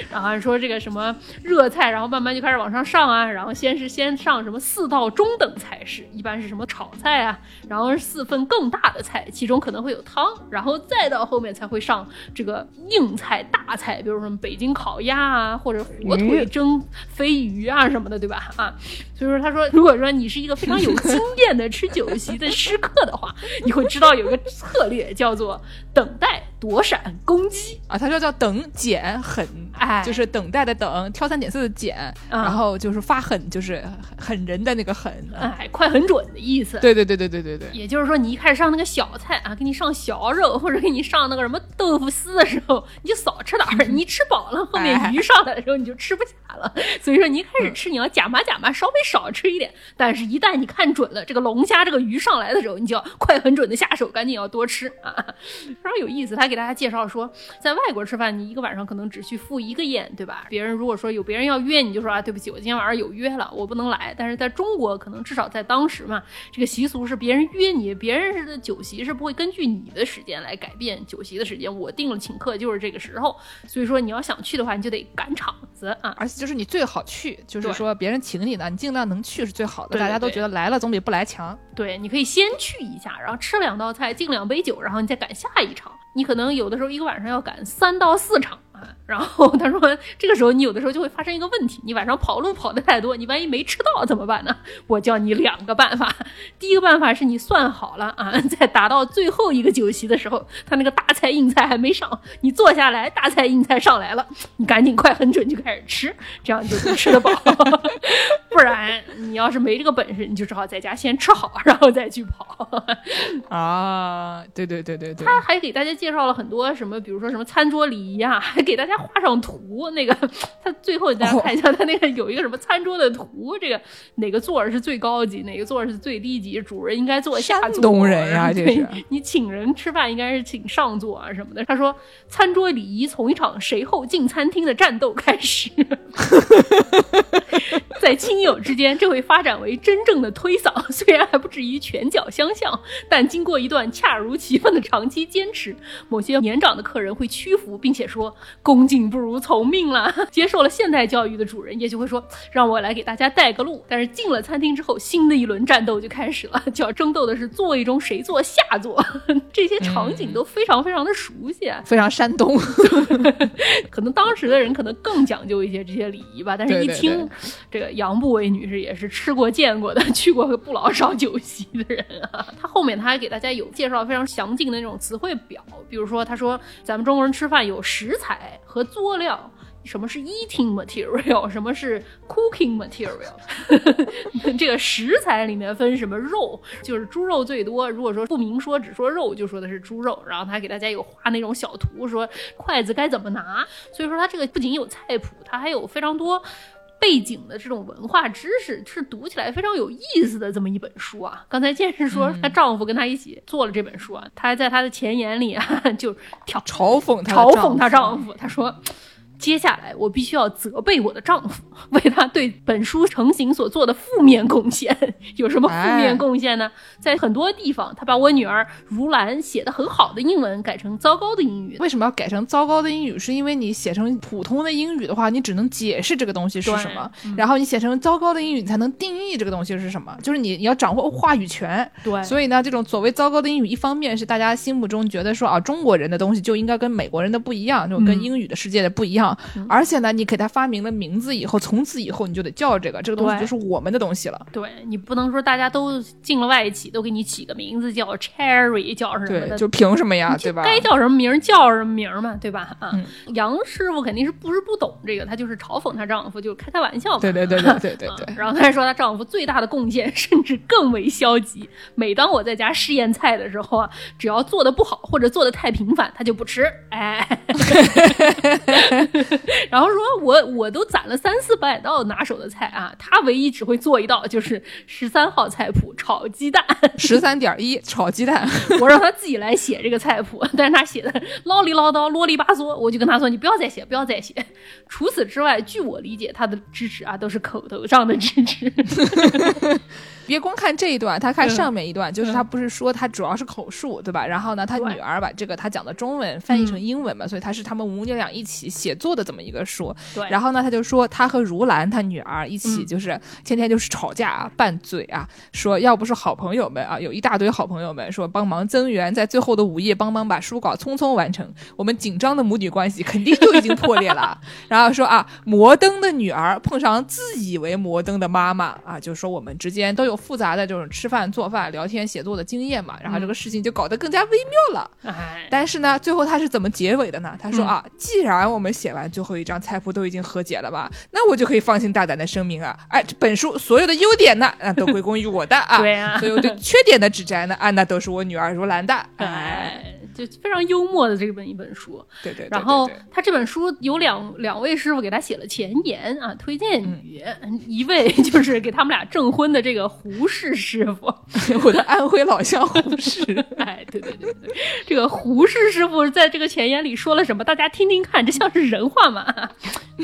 然后说这个什么热菜，然后慢慢就开始往上上啊，然后先是先上什么四道中等菜式，一般是什么炒菜啊，然后是四份更大的菜，其中可能会有汤，然后再到后面才会上这个硬菜大菜，比如什么北京烤鸭啊，或者火腿蒸飞鱼啊什么的，对吧？啊，所以说他说，如果说你是一个非常有经验的吃酒席的 食客的话，你会知道有一个策略叫做等待、躲闪、攻击啊，他说叫等减狠，哎，就是等待的等，挑三拣四的拣，嗯、然后就是发狠，就是狠人的那个狠，哎，快很准的意思。对对对对对对对。也就是说，你一开始上那个小菜啊，给你上小肉，或者给你上那个什么豆腐丝的时候，你就少吃点儿，你吃饱了，后面鱼上来的时候你就吃不下了。所以说，你一开始吃你要假麻假麻，稍微少吃一点。但是，一旦你看准了这个龙虾、这个鱼上来的时候，你就要快很准的下手，赶紧要多吃啊！非常有意思。他给大家介绍说，在外国吃饭，你一个晚上可能只去赴一个宴，对吧？别人如果说有别人要约你，就说啊，对不起，我今天晚上有约了，我不能来。但是在中国，可能至少在当时嘛，这个习俗是别人约你，别人的酒席是不会根据你的时间来改变酒席的时间。我定了请客就是这个时候，所以说你要想去的话，你就得赶场子啊。而且就是你最好去，就是说别人请你呢，你尽量能去是最好的。对对对大家都觉得来了总比不来强。对，你可以先去一下，然后吃两道菜，敬两杯酒，然后你再赶下一场。你可能有的时候一个晚上要赶三到四场啊。然后他说，这个时候你有的时候就会发生一个问题，你晚上跑路跑的太多，你万一没吃到怎么办呢？我教你两个办法。第一个办法是你算好了啊，在达到最后一个酒席的时候，他那个大菜硬菜还没上，你坐下来，大菜硬菜上来了，你赶紧快很准就开始吃，这样你就能吃得饱。不然你要是没这个本事，你就只好在家先吃好，然后再去跑。啊，对对对对对，他还给大家介绍了很多什么，比如说什么餐桌礼仪啊，还给大家画上图。那个他最后大家看一下，他那个有一个什么餐桌的图，这个哪个座儿是最高级，哪个座儿是最低级，主人应该坐下座。山东人呀，这是你请人吃饭应该是请上座啊什么的。他说，餐桌礼仪从一场谁后进餐厅的战斗开始，在亲友之之间，这会发展为真正的推搡。虽然还不至于拳脚相向，但经过一段恰如其分的长期坚持，某些年长的客人会屈服，并且说“恭敬不如从命”了。接受了现代教育的主人也许会说：“让我来给大家带个路。”但是进了餐厅之后，新的一轮战斗就开始了，就要争斗的是座位中谁坐下坐。这些场景都非常非常的熟悉啊。非常山东，可能当时的人可能更讲究一些这些礼仪吧，但是一听这个杨步伟女士也是吃过见过的，去过不老少酒席的人啊。她后面她还给大家有介绍非常详尽的那种词汇表，比如说她说咱们中国人吃饭有食材和佐料。什么是 eating material？什么是 cooking material？这个食材里面分什么肉，就是猪肉最多。如果说不明说，只说肉，就说的是猪肉。然后他给大家有画那种小图，说筷子该怎么拿。所以说他这个不仅有菜谱，他还有非常多。背景的这种文化知识是读起来非常有意思的这么一本书啊！刚才健身说她丈夫跟她一起做了这本书啊，她还在她的前言里啊就挑嘲讽她嘲丈讽她丈夫，她说。接下来，我必须要责备我的丈夫，为他对本书成型所做的负面贡献。有什么负面贡献呢？在很多地方，他把我女儿如兰写的很好的英文改成糟糕的英语。为什么要改成糟糕的英语？是因为你写成普通的英语的话，你只能解释这个东西是什么，然后你写成糟糕的英语，你才能定义这个东西是什么。就是你你要掌握话语权。对，所以呢，这种所谓糟糕的英语，一方面是大家心目中觉得说啊，中国人的东西就应该跟美国人的不一样，就跟英语的世界的不一样。而且呢，你给它发明了名字以后，从此以后你就得叫这个，这个东西对就是我们的东西了。对你不能说大家都进了外企，都给你起个名字叫 Cherry，叫什么对，的，就凭什么呀，对吧？该叫什么名叫什么名嘛，对吧？啊，嗯杨师傅肯定是不是不懂这个，她就是嘲讽她丈夫，就开开玩笑嘛。对对对对对对啊对。然后她还说她丈夫最大的贡献，甚至更为消极。每当我在家试验菜的时候啊，只要做的不好或者做的太平凡，他就不吃。哎，然后说我我都攒了三四百道拿手的菜啊，他唯一只会做一道，就是十三号菜谱炒鸡蛋。十三点一炒鸡蛋，我让他自己来写这个菜谱，但是他写的唠里唠叨、啰里吧嗦，我就跟他说：“你不要再写，不要再写。”除此之外，据我理解，他的支持啊都是口头上的支持。别光看这一段，他看嗯上面一段，就是他不是说他主要是口述，对吧？然后呢，他女儿把这个他讲的中文翻译成嗯英文嘛，所以他是他们母女俩一起写作的这么一个书。对，然后呢，他就说他和如兰他女儿一起嗯就是天天就是吵架啊、拌嘴啊，说要不是好朋友们啊，有一大堆好朋友们说帮忙增援，在最后的午夜帮忙把书稿匆匆完成，我们紧张的母女关系肯定就已经破裂了。然后说啊，摩登的女儿碰上自以为摩登的妈妈啊，就说我们之间都有复杂的这种吃饭、做饭、聊天、写作的经验嘛，然后这个事情就搞得更加微妙了。哎，但是呢，最后他是怎么结尾的呢？他说嗯。啊，既然我们写完最后一张菜谱都已经和解了吧，那我就可以放心大胆的声明啊，哎，这本书所有的优点呢，那，都归功于我的啊，对啊。所有对缺点的指摘呢，啊，那都是我女儿如兰的，哎，哎，就非常幽默的这本一本书。对对对对然后他这本书有两两位师傅给他写了前言啊，推荐语。嗯一位就是给他们俩证婚的这个胡适师傅，我的安徽老乡胡适，哎，对对对对，这个胡适师傅在这个前言里说了什么？大家听听看，这像是人话吗？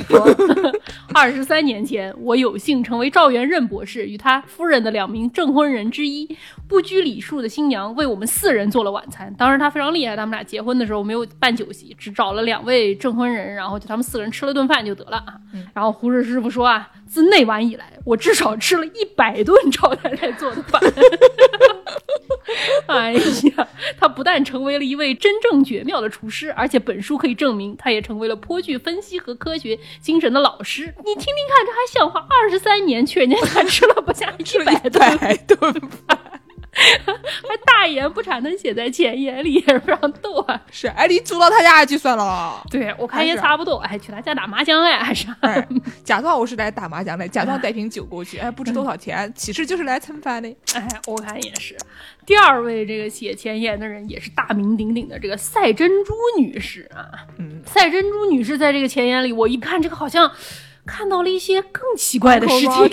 说 二十三年前，我有幸成为赵元任博士与他夫人的两名证婚人之一，不拘礼数的新娘为我们四人做了晚餐。当时他非常厉害，他们俩结婚的时候没有办酒席，只找了两位证婚人，然后就他们四个人吃了顿饭就得了啊。然后胡适师傅说啊，自那晚以来，我至少吃了一百顿赵太太做的饭。哎呀，他不但成为了一位真正绝妙的厨师，而且本书可以证明，他也成为了颇具分析和科学精神的老师。你听听看，这还像话？二十三年去，人家才吃了不下一百顿，百顿饭 还大言不惭的写在前言里，也是非常逗啊。是，哎，你租到他家去算了。对我看也差不多，哎，去他家打麻将哎，还是。哎，假装我是来打麻将的，假装带瓶酒过去，哎，不值多少钱，其实就是来蹭饭的。哎，我看也是。第二位这个写前言的人也是大名鼎鼎的这个赛珍珠女士啊。嗯，赛珍珠女士在这个前言里，我一看这个好像看到了一些更奇怪的事情。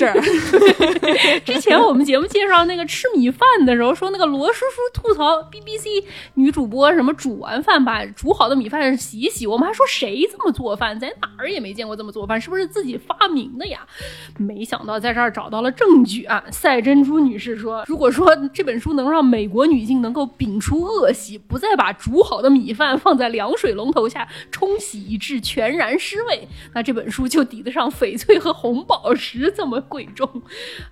之前我们节目介绍那个吃米饭的时候，说那个罗叔叔吐槽 BBC 女主播什么煮完饭把煮好的米饭洗一洗，我们还说谁这么做饭，在哪儿也没见过这么做饭，是不是自己发明的呀？没想到在这儿找到了证据啊！赛珍珠女士说，如果说这本书能让美国女性能够摒除恶习，不再把煮好的米饭放在凉水龙头下冲洗以致全然失味，那这本书就抵得上翡翠和红宝石这么贵重。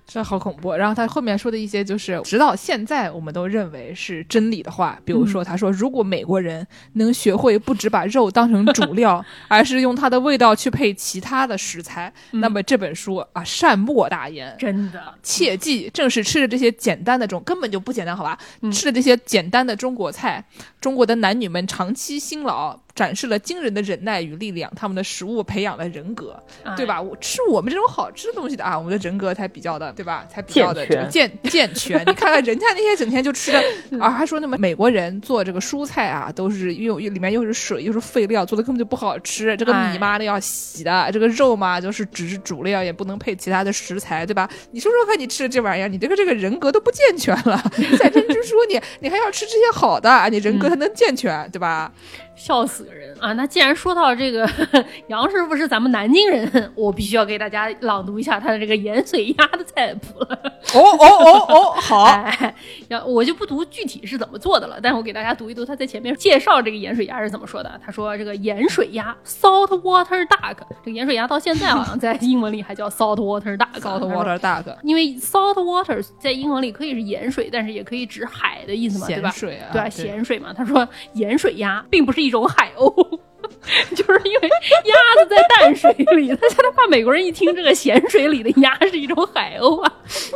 这好恐怖。然后他后面说的一些，就是直到现在我们都认为是真理的话，比如说他说，如果美国人能学会不只把肉当成主料，而是用它的味道去配其他的食材，那么这本书啊，善莫大焉。真的，切记，正是吃着这些简单的这种根本就不简单，好吧？吃着这些简单的中国菜，中国的男女们长期辛劳，展示了惊人的忍耐与力量，他们的食物培养了人格，对吧？我吃我们这种好吃的东西的啊，我们的人格才比较的，对吧？才比较的这个健健全。你看看人家那些整天就吃的 啊，还说那么美国人做这个蔬菜啊，都是又又里面又是水又是废料，做的根本就不好吃。这个米嘛的要洗的，这个肉嘛就是只是主料，也不能配其他的食材，对吧？你说说看，你吃的这玩意儿，你这个这个人格都不健全了。赛珍珠说你你还要吃这些好的，你人格才能健全，对吧？笑死个人啊！那既然说到这个 杨师傅是咱们南京人，我必须要给大家朗读一下他的这个盐水鸭的菜谱了。哦哦哦哦，好，哎，要我就不读具体是怎么做的了，但是我给大家读一读他在前面介绍这个盐水鸭是怎么说的。他说这个盐水鸭 （salt water duck），这个盐水鸭到现在好像在英文里还叫 salt water duck。salt water duck，因为 salt water 在英文里可以是盐水，但是也可以指海的意思嘛，对吧？咸水啊，对啊，咸水嘛。他说盐水鸭并不是一种海鸥，就是因为鸭子在淡水里，他他怕美国人一听这个咸水里的鸭是一种海鸥啊。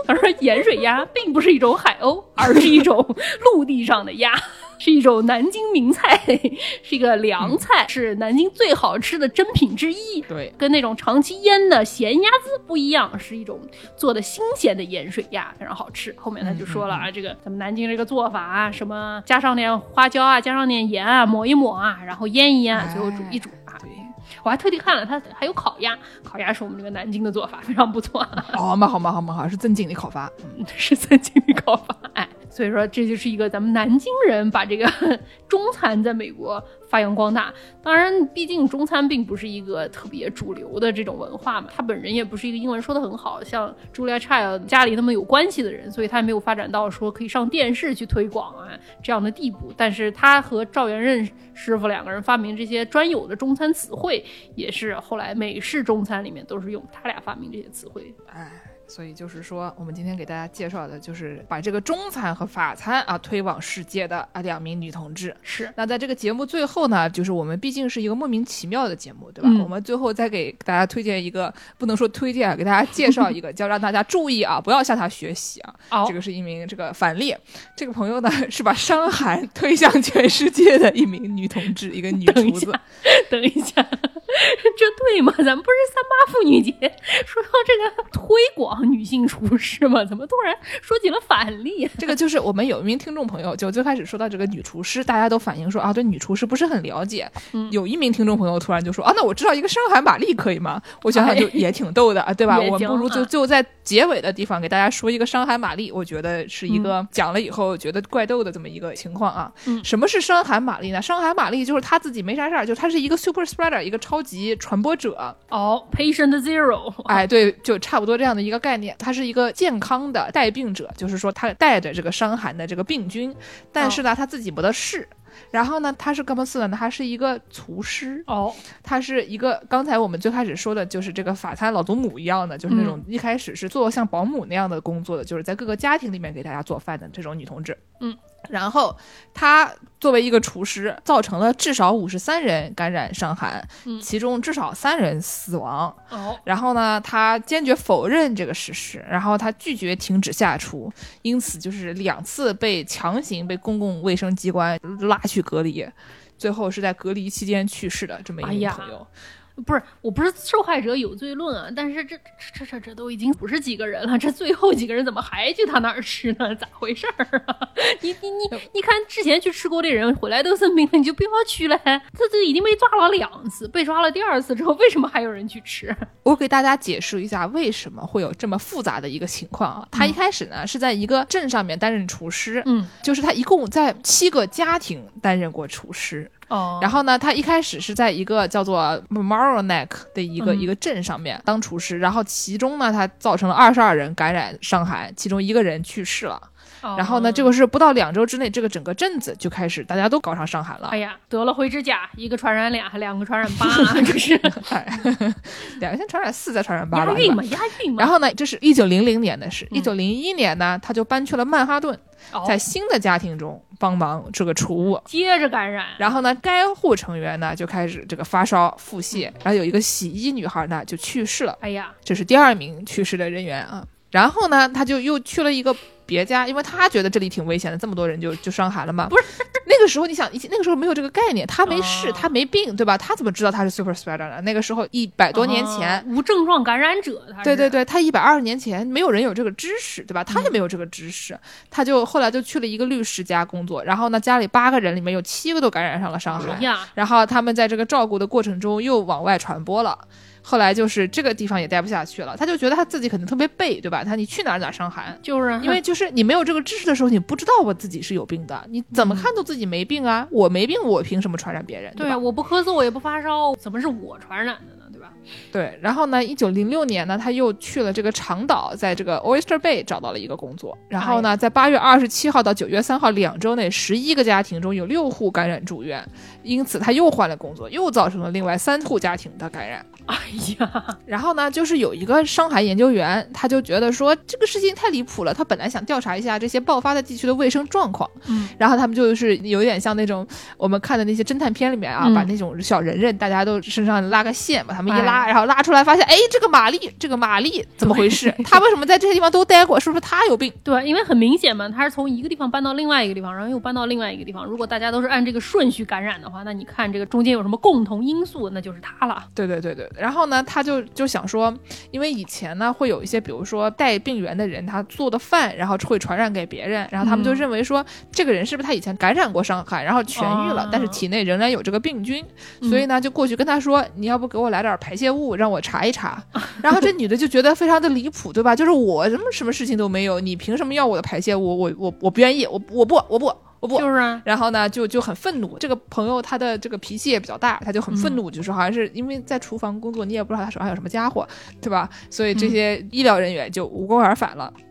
他说盐水鸭并不是一种海鸥，而是一种陆地上的鸭。是一种南京名菜，是一个凉菜，是南京最好吃的珍品之一。对，跟那种长期腌的咸鸭子不一样，是一种做的新鲜的盐水鸭，非常好吃。后面他就说了啊，这个咱们南京这个做法啊，什么加上点花椒啊，加上点盐啊，抹一抹啊，然后腌一腌啊，最后煮一煮啊。对，我还特地看了，它还有烤鸭，烤鸭是我们这个南京的做法，非常不错。好嘛好嘛好嘛好，是曾经的烤法，嗯 是曾经的烤法，哎，所以说这就是一个咱们南京人把这个 中餐在美国发扬光大。当然，毕竟中餐并不是一个特别主流的这种文化嘛，他本人也不是一个英文说的很好，像 Julia Child 家里那么有关系的人，所以他也没有发展到说可以上电视去推广啊这样的地步。但是他和赵元任师傅两个人发明这些专有的中餐词汇，也是后来美式中餐里面都是用他俩发明这些词汇。哎。所以就是说，我们今天给大家介绍的就是把这个中餐和法餐啊推往世界的啊两名女同志。是，那在这个节目最后呢，就是我们毕竟是一个莫名其妙的节目，对吧？嗯我们最后再给大家推荐一个，不能说推荐啊，给大家介绍一个，叫让大家注意啊，不要向他学习啊。哦这个是一名这个反例，这个朋友呢是把伤寒推向全世界的一名女同志，一个女厨子下。等一下，这对吗？咱们不是三八妇女节说到这个推广女性厨师吗？怎么突然说起了反例？这个就是我们有一名听众朋友，就最开始说到这个女厨师，大家都反映说啊，对女厨师不是很了解。嗯有一名听众朋友突然就说啊，那我知道一个伤寒玛丽可以吗？我想想就也挺逗的啊，对吧？我们不如就啊就在结尾的地方给大家说一个伤寒玛丽，我觉得是一个讲了以后觉得怪逗的这么一个情况啊。嗯什么是伤寒玛丽呢？伤寒玛丽就是她自己没啥事儿，就她是一个 super spreader，一个超级传播者。哦，patient zero，哎，对，就差不多这样的一个概念。他是一个健康的带病者，就是说他带着这个伤寒的这个病菌，但是呢，他自己不得事。然后呢，他是干嘛似的呢？他是一个厨师，哦，他是一个刚才我们最开始说的，就是这个法餐老祖母一样的，就是那种一开始是做像保姆那样的工作的，就是在各个家庭里面给大家做饭的这种女同志。嗯，然后他作为一个厨师，造成了至少五十三人感染伤寒，嗯其中至少三人死亡。哦，然后呢，他坚决否认这个事实，然后他拒绝停止下厨，因此就是两次被强行被公共卫生机关拉去隔离，最后是在隔离期间去世的这么一个朋友。不是，我不是受害者有罪论啊，但是这这这这这都已经五十几个人了，这最后几个人怎么还去他那儿吃呢？咋回事儿啊？你你你你看之前去吃过的人回来都生病了，你就不要去了。这这已经被抓了两次，被抓了第二次之后，为什么还有人去吃？我给大家解释一下为什么会有这么复杂的一个情况啊。他一开始呢是在一个镇上面担任厨师，嗯，就是他一共在七个家庭担任过厨师。哦。然后呢，他一开始是在一个叫做 Memorial Neck 的一个、嗯。一个镇上面当厨师，然后其中呢，他造成了二十二人感染伤寒，其中一个人去世了。然后呢，这个，是不到两周之内，这个整个镇子就开始大家都搞上伤寒了。哎呀，得了灰指甲，一个传染俩，还两个传染八，这是 哎，两个先传染四，再传染八吧。押韵嘛，押韵嘛。然后呢，这是一九零零年的事。嗯一九零一年呢，他就搬去了曼哈顿，哦在新的家庭中帮忙这个储物。接着感染，然后呢，该户成员呢就开始这个发烧、腹泻，然后有一个洗衣女孩呢就去世了，哎呀，这是第二名去世的人员啊。然后呢，他就又去了一个别家，因为他觉得这里挺危险的，这么多人就就伤寒了嘛。不是，那个时候你想，那个时候没有这个概念，他没事，哦他没病，对吧？他怎么知道他是 super spreader 呢？那个时候一百多年前，哦无症状感染者，他对对，对，他一百二十年前没有人有这个知识，对吧？他嗯也没有这个知识，他就后来就去了一个律师家工作，然后呢，家里八个人里面有七个都感染上了伤寒哎，然后他们在这个照顾的过程中又往外传播了。后来就是这个地方也待不下去了，他就觉得他自己可能特别背，对吧？他你去哪儿哪儿伤寒，就是因为就是你没有这个知识的时候，你不知道我自己是有病的，你怎么看都自己没病啊？我没病，我凭什么传染别人？吧对啊，？我不咳嗽，我也不发烧，怎么是我传染的呢？对然后呢，一九零六年呢，他又去了这个长岛，在这个 Oyster Bay 找到了一个工作。然后呢，在八月二十七号到九月三号两周内，十一个家庭中有六户感染住院，因此他又换了工作，又造成了另外三户家庭的感染。哎呀，然后呢，就是有一个上海研究员，他就觉得说这个事情太离谱了，他本来想调查一下这些爆发的地区的卫生状况，嗯，然后他们就是有点像那种我们看的那些侦探片里面啊，嗯把那种小人人大家都身上拉个线，把他们一拉，哎然后拉出来发现，哎，这个玛丽，这个玛丽怎么回事？她为什么在这些地方都待过？是不是她有病？对，因为很明显嘛，她是从一个地方搬到另外一个地方，然后又搬到另外一个地方。如果大家都是按这个顺序感染的话，那你看这个中间有什么共同因素，那就是她了。对对对对，然后呢，他就就想说，因为以前呢会有一些，比如说带病源的人，他做的饭，然后会传染给别人，然后他们就嗯认为说，这个人是不是他以前感染过伤寒，然后痊愈了，哦但是体内仍然有这个病菌，嗯所以呢就过去跟他说，你要不给我来点排泄物，让我查一查。然后这女的就觉得非常的离谱，对吧？就是我什么什么事情都没有，你凭什么要我的排泄物？我我我不愿意，我我不我不我不。就是啊，然后呢，就就很愤怒。这个朋友他的这个脾气也比较大，他就很愤怒，就是好像是因为在厨房工作，你也不知道他手上有什么家伙，对吧？所以这些医疗人员就无功而返了。嗯，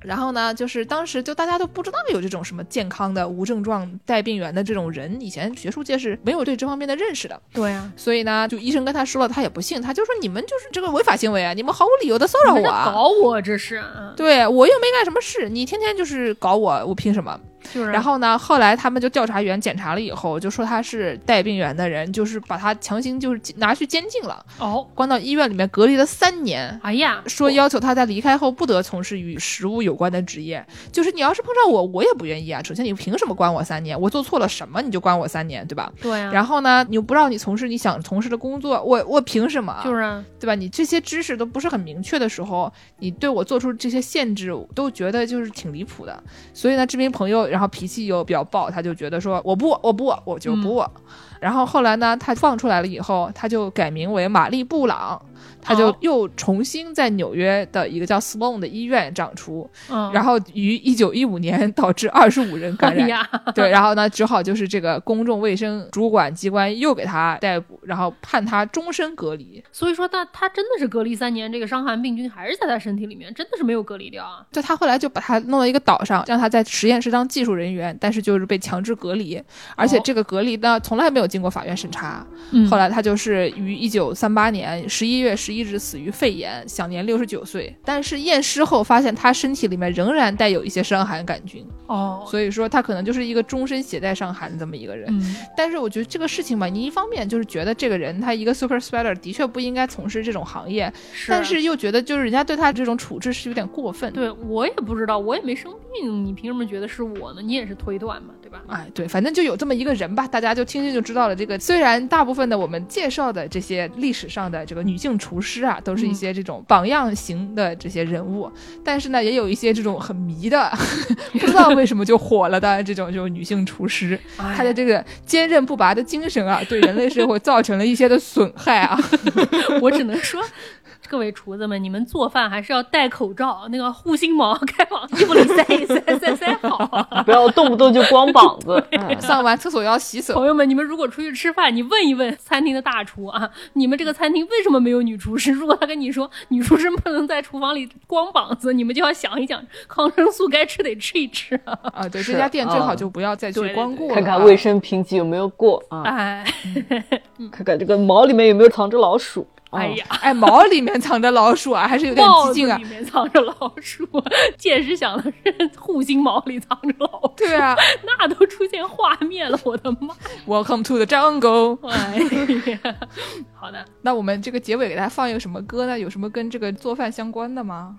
然后呢，就是当时就大家都不知道有这种什么健康的无症状带病源的这种人，以前学术界是没有对这方面的认识的。对啊，所以呢，就医生跟他说了，他也不信，他就说你们就是这个违法行为啊，你们毫无理由的骚扰我啊。搞我这是，啊对我又没干什么事，你天天就是搞我，我凭什么？就是啊。然后呢，后来他们就调查员检查了以后，就说他是带病源的人，就是把他强行就是拿去监禁了，哦，关到医院里面隔离了三年。哎呀，说要求他在离开后不得从事与食物有关的职业，就是你要是碰上我，我也不愿意啊。首先，你凭什么关我三年？我做错了什么你就关我三年，对吧？对啊，然后呢，你又不让你从事你想从事的工作，我我凭什么？就是啊，对吧？你这些知识都不是很明确的时候，你对我做出这些限制，都觉得就是挺离谱的。所以呢，这名朋友然后脾气又比较暴，他就觉得说我不我不我就不。然后后来呢，他放出来了以后，他就改名为玛丽布朗。他就哦又重新在纽约的一个叫 Sloan 的医院长出，嗯，然后于一九一五年导致二十五人感染。哎，对，然后呢，只好就是这个公众卫生主管机关又给他逮捕，然后判他终身隔离。所以说他他真的是隔离三年，这个伤寒病菌还是在他身体里面，真的是没有隔离掉啊。就他后来就把他弄到一个岛上，让他在实验室当技术人员，但是就是被强制隔离，而且哦这个隔离呢从来没有经过法院审查。嗯后来他就是于一九三八年十一月十一日死于肺炎，享年六十九岁。但是验尸后发现他身体里面仍然带有一些伤寒杆菌，哦，所以说他可能就是一个终身携带伤寒这么一个人。嗯，但是我觉得这个事情吧，你一方面就是觉得这个人他一个 super spreader 的确不应该从事这种行业，是但是又觉得就是人家对他这种处置是有点过分。对我也不知道，我也没生病，你凭什么觉得是我呢？你也是推断嘛，对吧？哎，对，反正就有这么一个人吧，大家就听听就知道道了这个，虽然大部分的我们介绍的这些历史上的这个女性厨师啊，都是一些这种榜样型的这些人物，但是呢，也有一些这种很迷的，不知道为什么就火了的这种就是女性厨师，她的这个坚韧不拔的精神啊，对人类社会造成了一些的损害啊。我只能说。各位厨子们，你们做饭还是要戴口罩，那个护心毛 该往衣服里塞一塞，塞塞好，不要动不动就光膀子。上完厕所要洗手。朋友们，你们如果出去吃饭，你问一问餐厅的大厨啊，你们这个餐厅为什么没有女厨师？如果他跟你说女厨师不能在厨房里光膀子，你们就要想一想，抗生素该吃得吃一吃啊。啊，对，这家店最好就不要再去光顾了。看看卫生评级有没有过啊？哎，看看这个毛里面有没有藏着老鼠。哎呀，哎，毛里面藏着老鼠啊，还是有点激进啊！里面藏着老鼠，见识想的是护心毛里藏着老鼠，对啊，那都出现画面了，我的妈！Welcome to the jungle。哎呀，好的，那我们这个结尾给大家放一个什么歌呢？有什么跟这个做饭相关的吗？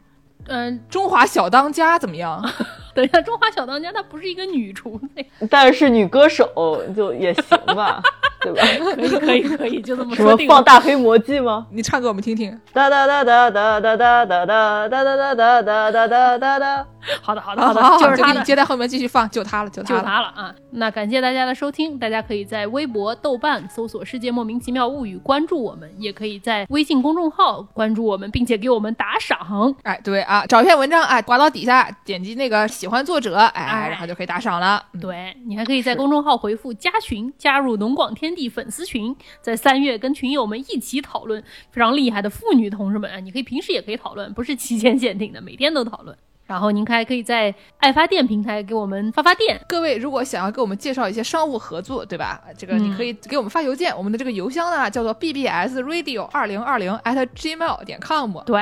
嗯，中华小当家怎么样？等一下，中华小当家她不是一个女厨子，但是女歌手就也行吧。对吧？可以可以可以，就这么说。什么放大黑魔记吗？你唱给我们听听。哒哒哒哒哒哒哒哒哒哒哒哒哒哒哒哒哒。好的好的好的，就是他的。接在后面继续放，就他了，就就他了啊！那感谢大家的收听，大家可以在微博、豆瓣搜索“世界莫名其妙物语”关注我们，也可以在微信公众号关注我们，并且给我们打赏。哎，对啊，找一篇文章哎，挂到底下，点击那个喜欢作者哎，然后就可以打赏了。对你还可以在公众号回复“加群”，加入农广天地粉丝群，在三月跟群友们一起讨论非常厉害的妇女同志们啊！你可以平时也可以讨论，不是期间限定的，每天都讨论。然后您还可以在爱发电平台给我们发发电。各位如果想要给我们介绍一些商务合作，对吧？这个你可以给我们发邮件，我们的这个邮箱呢叫做 bbsradio 二零二零 at gmail 点 com。对，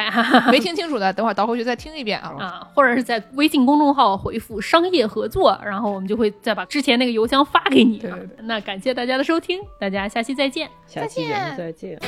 没听清楚的，等会儿倒回去再听一遍啊。啊，或者是在微信公众号回复商业合作，然后我们就会再把之前那个邮箱发给你。对对对。那感谢大家的收听，大家下期再见。下期再见。